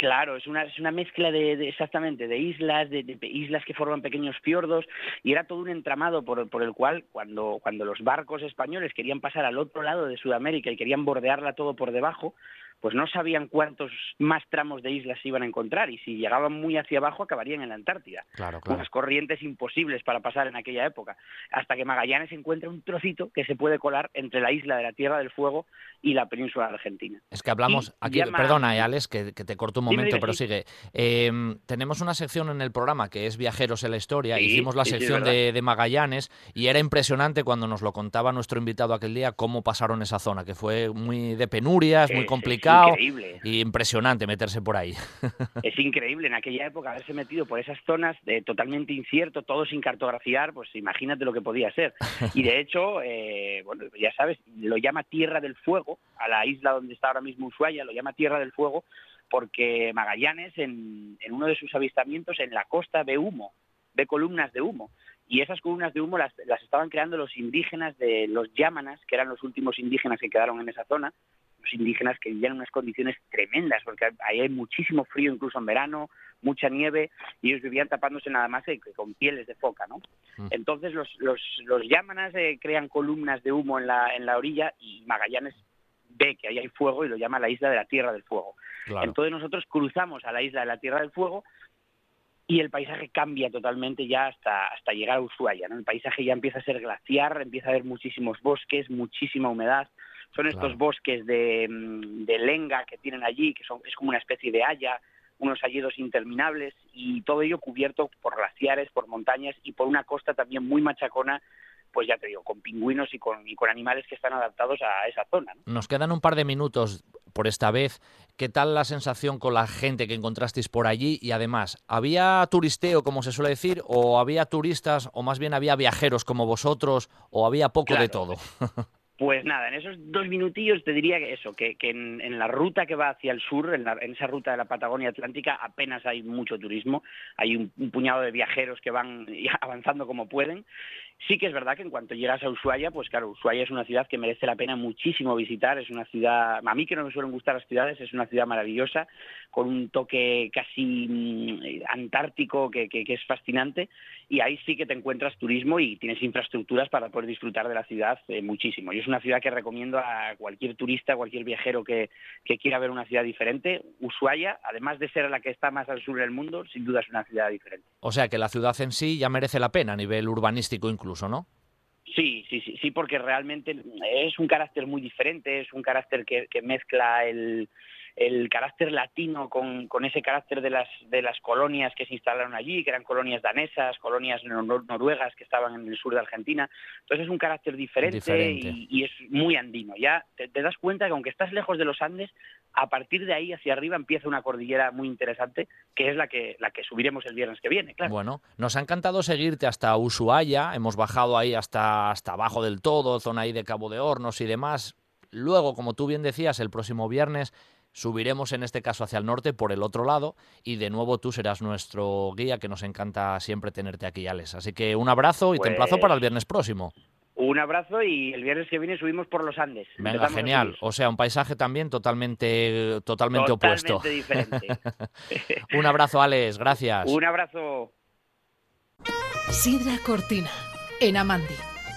Claro, es una, es una mezcla de, de exactamente de islas, de, de, islas que forman pequeños fiordos y era todo un entramado por, por, el cual cuando, cuando los barcos españoles querían pasar al otro lado de Sudamérica y querían bordearla todo por debajo, pues no sabían cuántos más tramos de islas se iban a encontrar y si llegaban muy hacia abajo acabarían en la Antártida. Claro, claro. Unas corrientes imposibles para pasar en aquella época, hasta que Magallanes encuentra un trocito que se puede colar entre la isla de la Tierra del Fuego y la península argentina. Es que hablamos, y aquí, llama... perdona, eh, Alex, que, que, te corto un momento, dime, dime, pero sí. sigue. Eh, tenemos una sección en el programa que es Viajeros en la Historia, sí, hicimos la sí, sección de, de Magallanes y era impresionante cuando nos lo contaba nuestro invitado aquel día cómo pasaron esa zona, que fue muy de penurias, muy complicado. increíble y impresionante meterse por ahí. es increíble en aquella época haberse metido por esas zonas de totalmente incierto, todo sin cartografiar, pues imagínate lo que podía ser. Y de hecho, eh, bueno, ya sabes, lo llama Tierra del Fuego, a la isla donde está ahora mismo Ushuaia, lo llama Tierra del Fuego, porque Magallanes en, en uno de sus avistamientos en la costa ve humo, ve columnas de humo. Y esas columnas de humo las, las estaban creando los indígenas de los Yámanas, que eran los últimos indígenas que quedaron en esa zona, los indígenas que vivían en unas condiciones tremendas, porque ahí hay muchísimo frío incluso en verano, mucha nieve, y ellos vivían tapándose nada más que con pieles de foca, ¿no? Mm. Entonces los, los, los Yámanas eh, crean columnas de humo en la, en la orilla y Magallanes ve que ahí hay fuego y lo llama la isla de la Tierra del Fuego. Claro. Entonces nosotros cruzamos a la isla de la Tierra del Fuego y el paisaje cambia totalmente ya hasta, hasta llegar a Ushuaia. ¿no? El paisaje ya empieza a ser glaciar, empieza a haber muchísimos bosques, muchísima humedad. Son estos bosques de, mm, de lenga que tienen allí, que son, es como una especie de haya, unos hayedos interminables y todo ello cubierto por glaciares, por montañas y por una costa también muy machacona, pues ya te digo, con pingüinos y con, y con animales que están adaptados a esa zona. ¿no? Nos quedan un par de minutos por esta vez. ¿Qué tal la sensación con la gente que encontrasteis por allí? Y además, ¿había turisteo, como se suele decir, o había turistas, o más bien había viajeros como vosotros, o había poco de todo? Pues nada, en esos dos minutillos te diría que eso, que, en, la ruta que va hacia el sur, en, esa ruta de la Patagonia Atlántica, apenas hay mucho turismo, hay un puñado de viajeros que van avanzando como pueden. Sí que es verdad que en cuanto llegas a Ushuaia, pues claro, Ushuaia es una ciudad que merece la pena muchísimo visitar, es una ciudad, a mí que no me suelen gustar las ciudades, es una ciudad maravillosa, con un toque casi mm, antártico que, es fascinante, y ahí sí que te encuentras turismo y tienes infraestructuras para poder disfrutar de la ciudad eh, muchísimo. Y es una ciudad que recomiendo a cualquier turista, cualquier viajero que, que quiera ver una ciudad diferente. Ushuaia, además de ser la que está más al sur del mundo, sin duda es una ciudad diferente. O sea que la ciudad en sí ya merece la pena a nivel urbanístico incluso, ¿no? Sí, sí, sí, sí, porque realmente es un carácter muy diferente, es un carácter que, que mezcla el, el carácter latino con, con ese carácter de las, de las colonias que se instalaron allí, que eran colonias danesas, colonias nor- noruegas que estaban en el sur de Argentina. Entonces es un carácter diferente, Diferente. Y, y es muy andino. Ya te, te das cuenta que aunque estás lejos de los Andes, a partir de ahí hacia arriba empieza una cordillera muy interesante, que es la que, la que subiremos el viernes que viene, claro. Bueno, nos ha encantado seguirte hasta Ushuaia, hemos bajado ahí hasta, hasta abajo del todo, zona ahí de Cabo de Hornos y demás. Luego, como tú bien decías, el próximo viernes subiremos en este caso hacia el norte por el otro lado y de nuevo tú serás nuestro guía que nos encanta siempre tenerte aquí, Alex. Así que un abrazo y te emplazo Pues- para el viernes próximo. Un abrazo y el viernes que viene subimos por los Andes. Venga, genial. O sea, un paisaje también totalmente, totalmente, opuesto. Totalmente diferente. un abrazo, Alex. Gracias. Un abrazo. Sidra Cortina, en Amandi.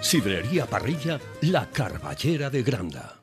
Sidrería Parrilla La Carballera de Granda.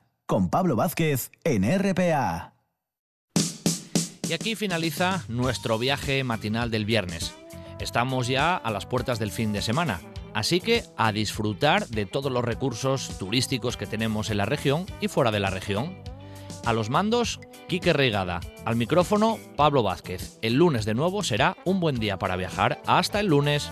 con Pablo Vázquez en RPA. Y aquí finaliza nuestro viaje matinal del viernes. Estamos ya a las puertas del fin de semana, así que a disfrutar de todos los recursos turísticos que tenemos en la región y fuera de la región. A los mandos, Quique Reigada. Al micrófono, Pablo Vázquez. El lunes de nuevo será un buen día para viajar. Hasta el lunes.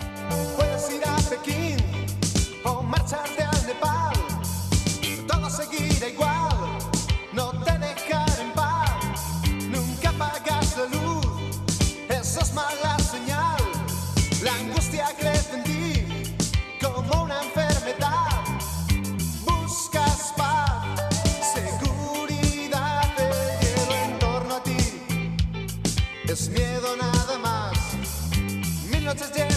es miedo nada más. Mil noches de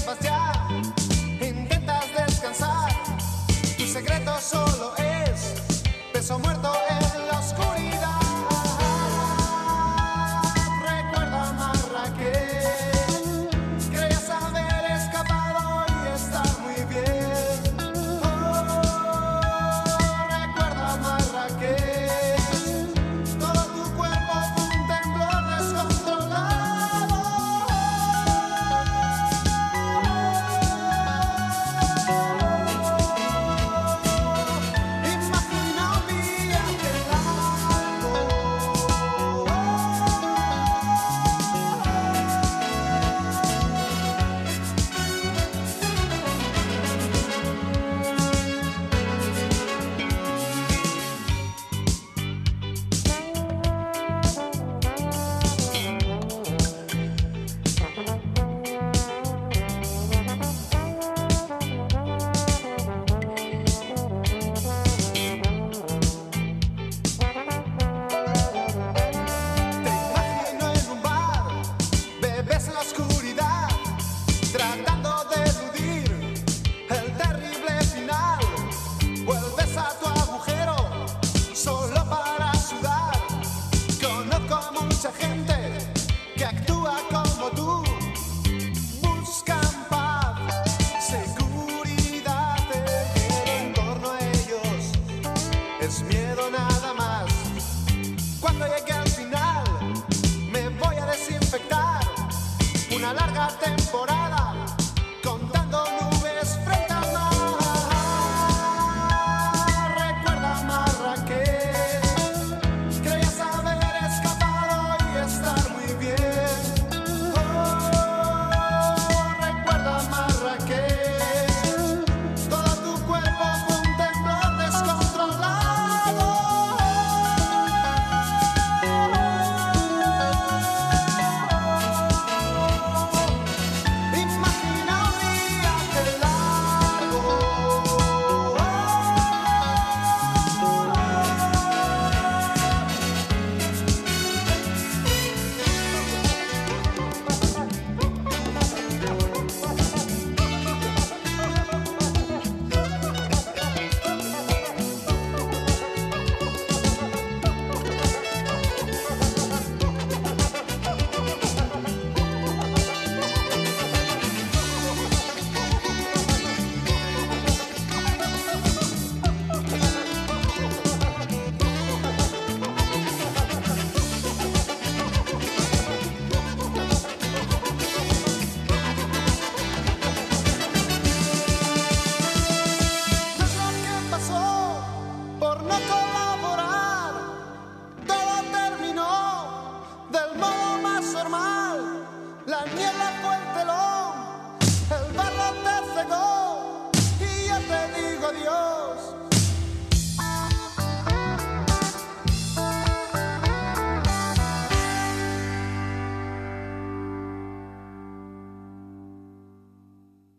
una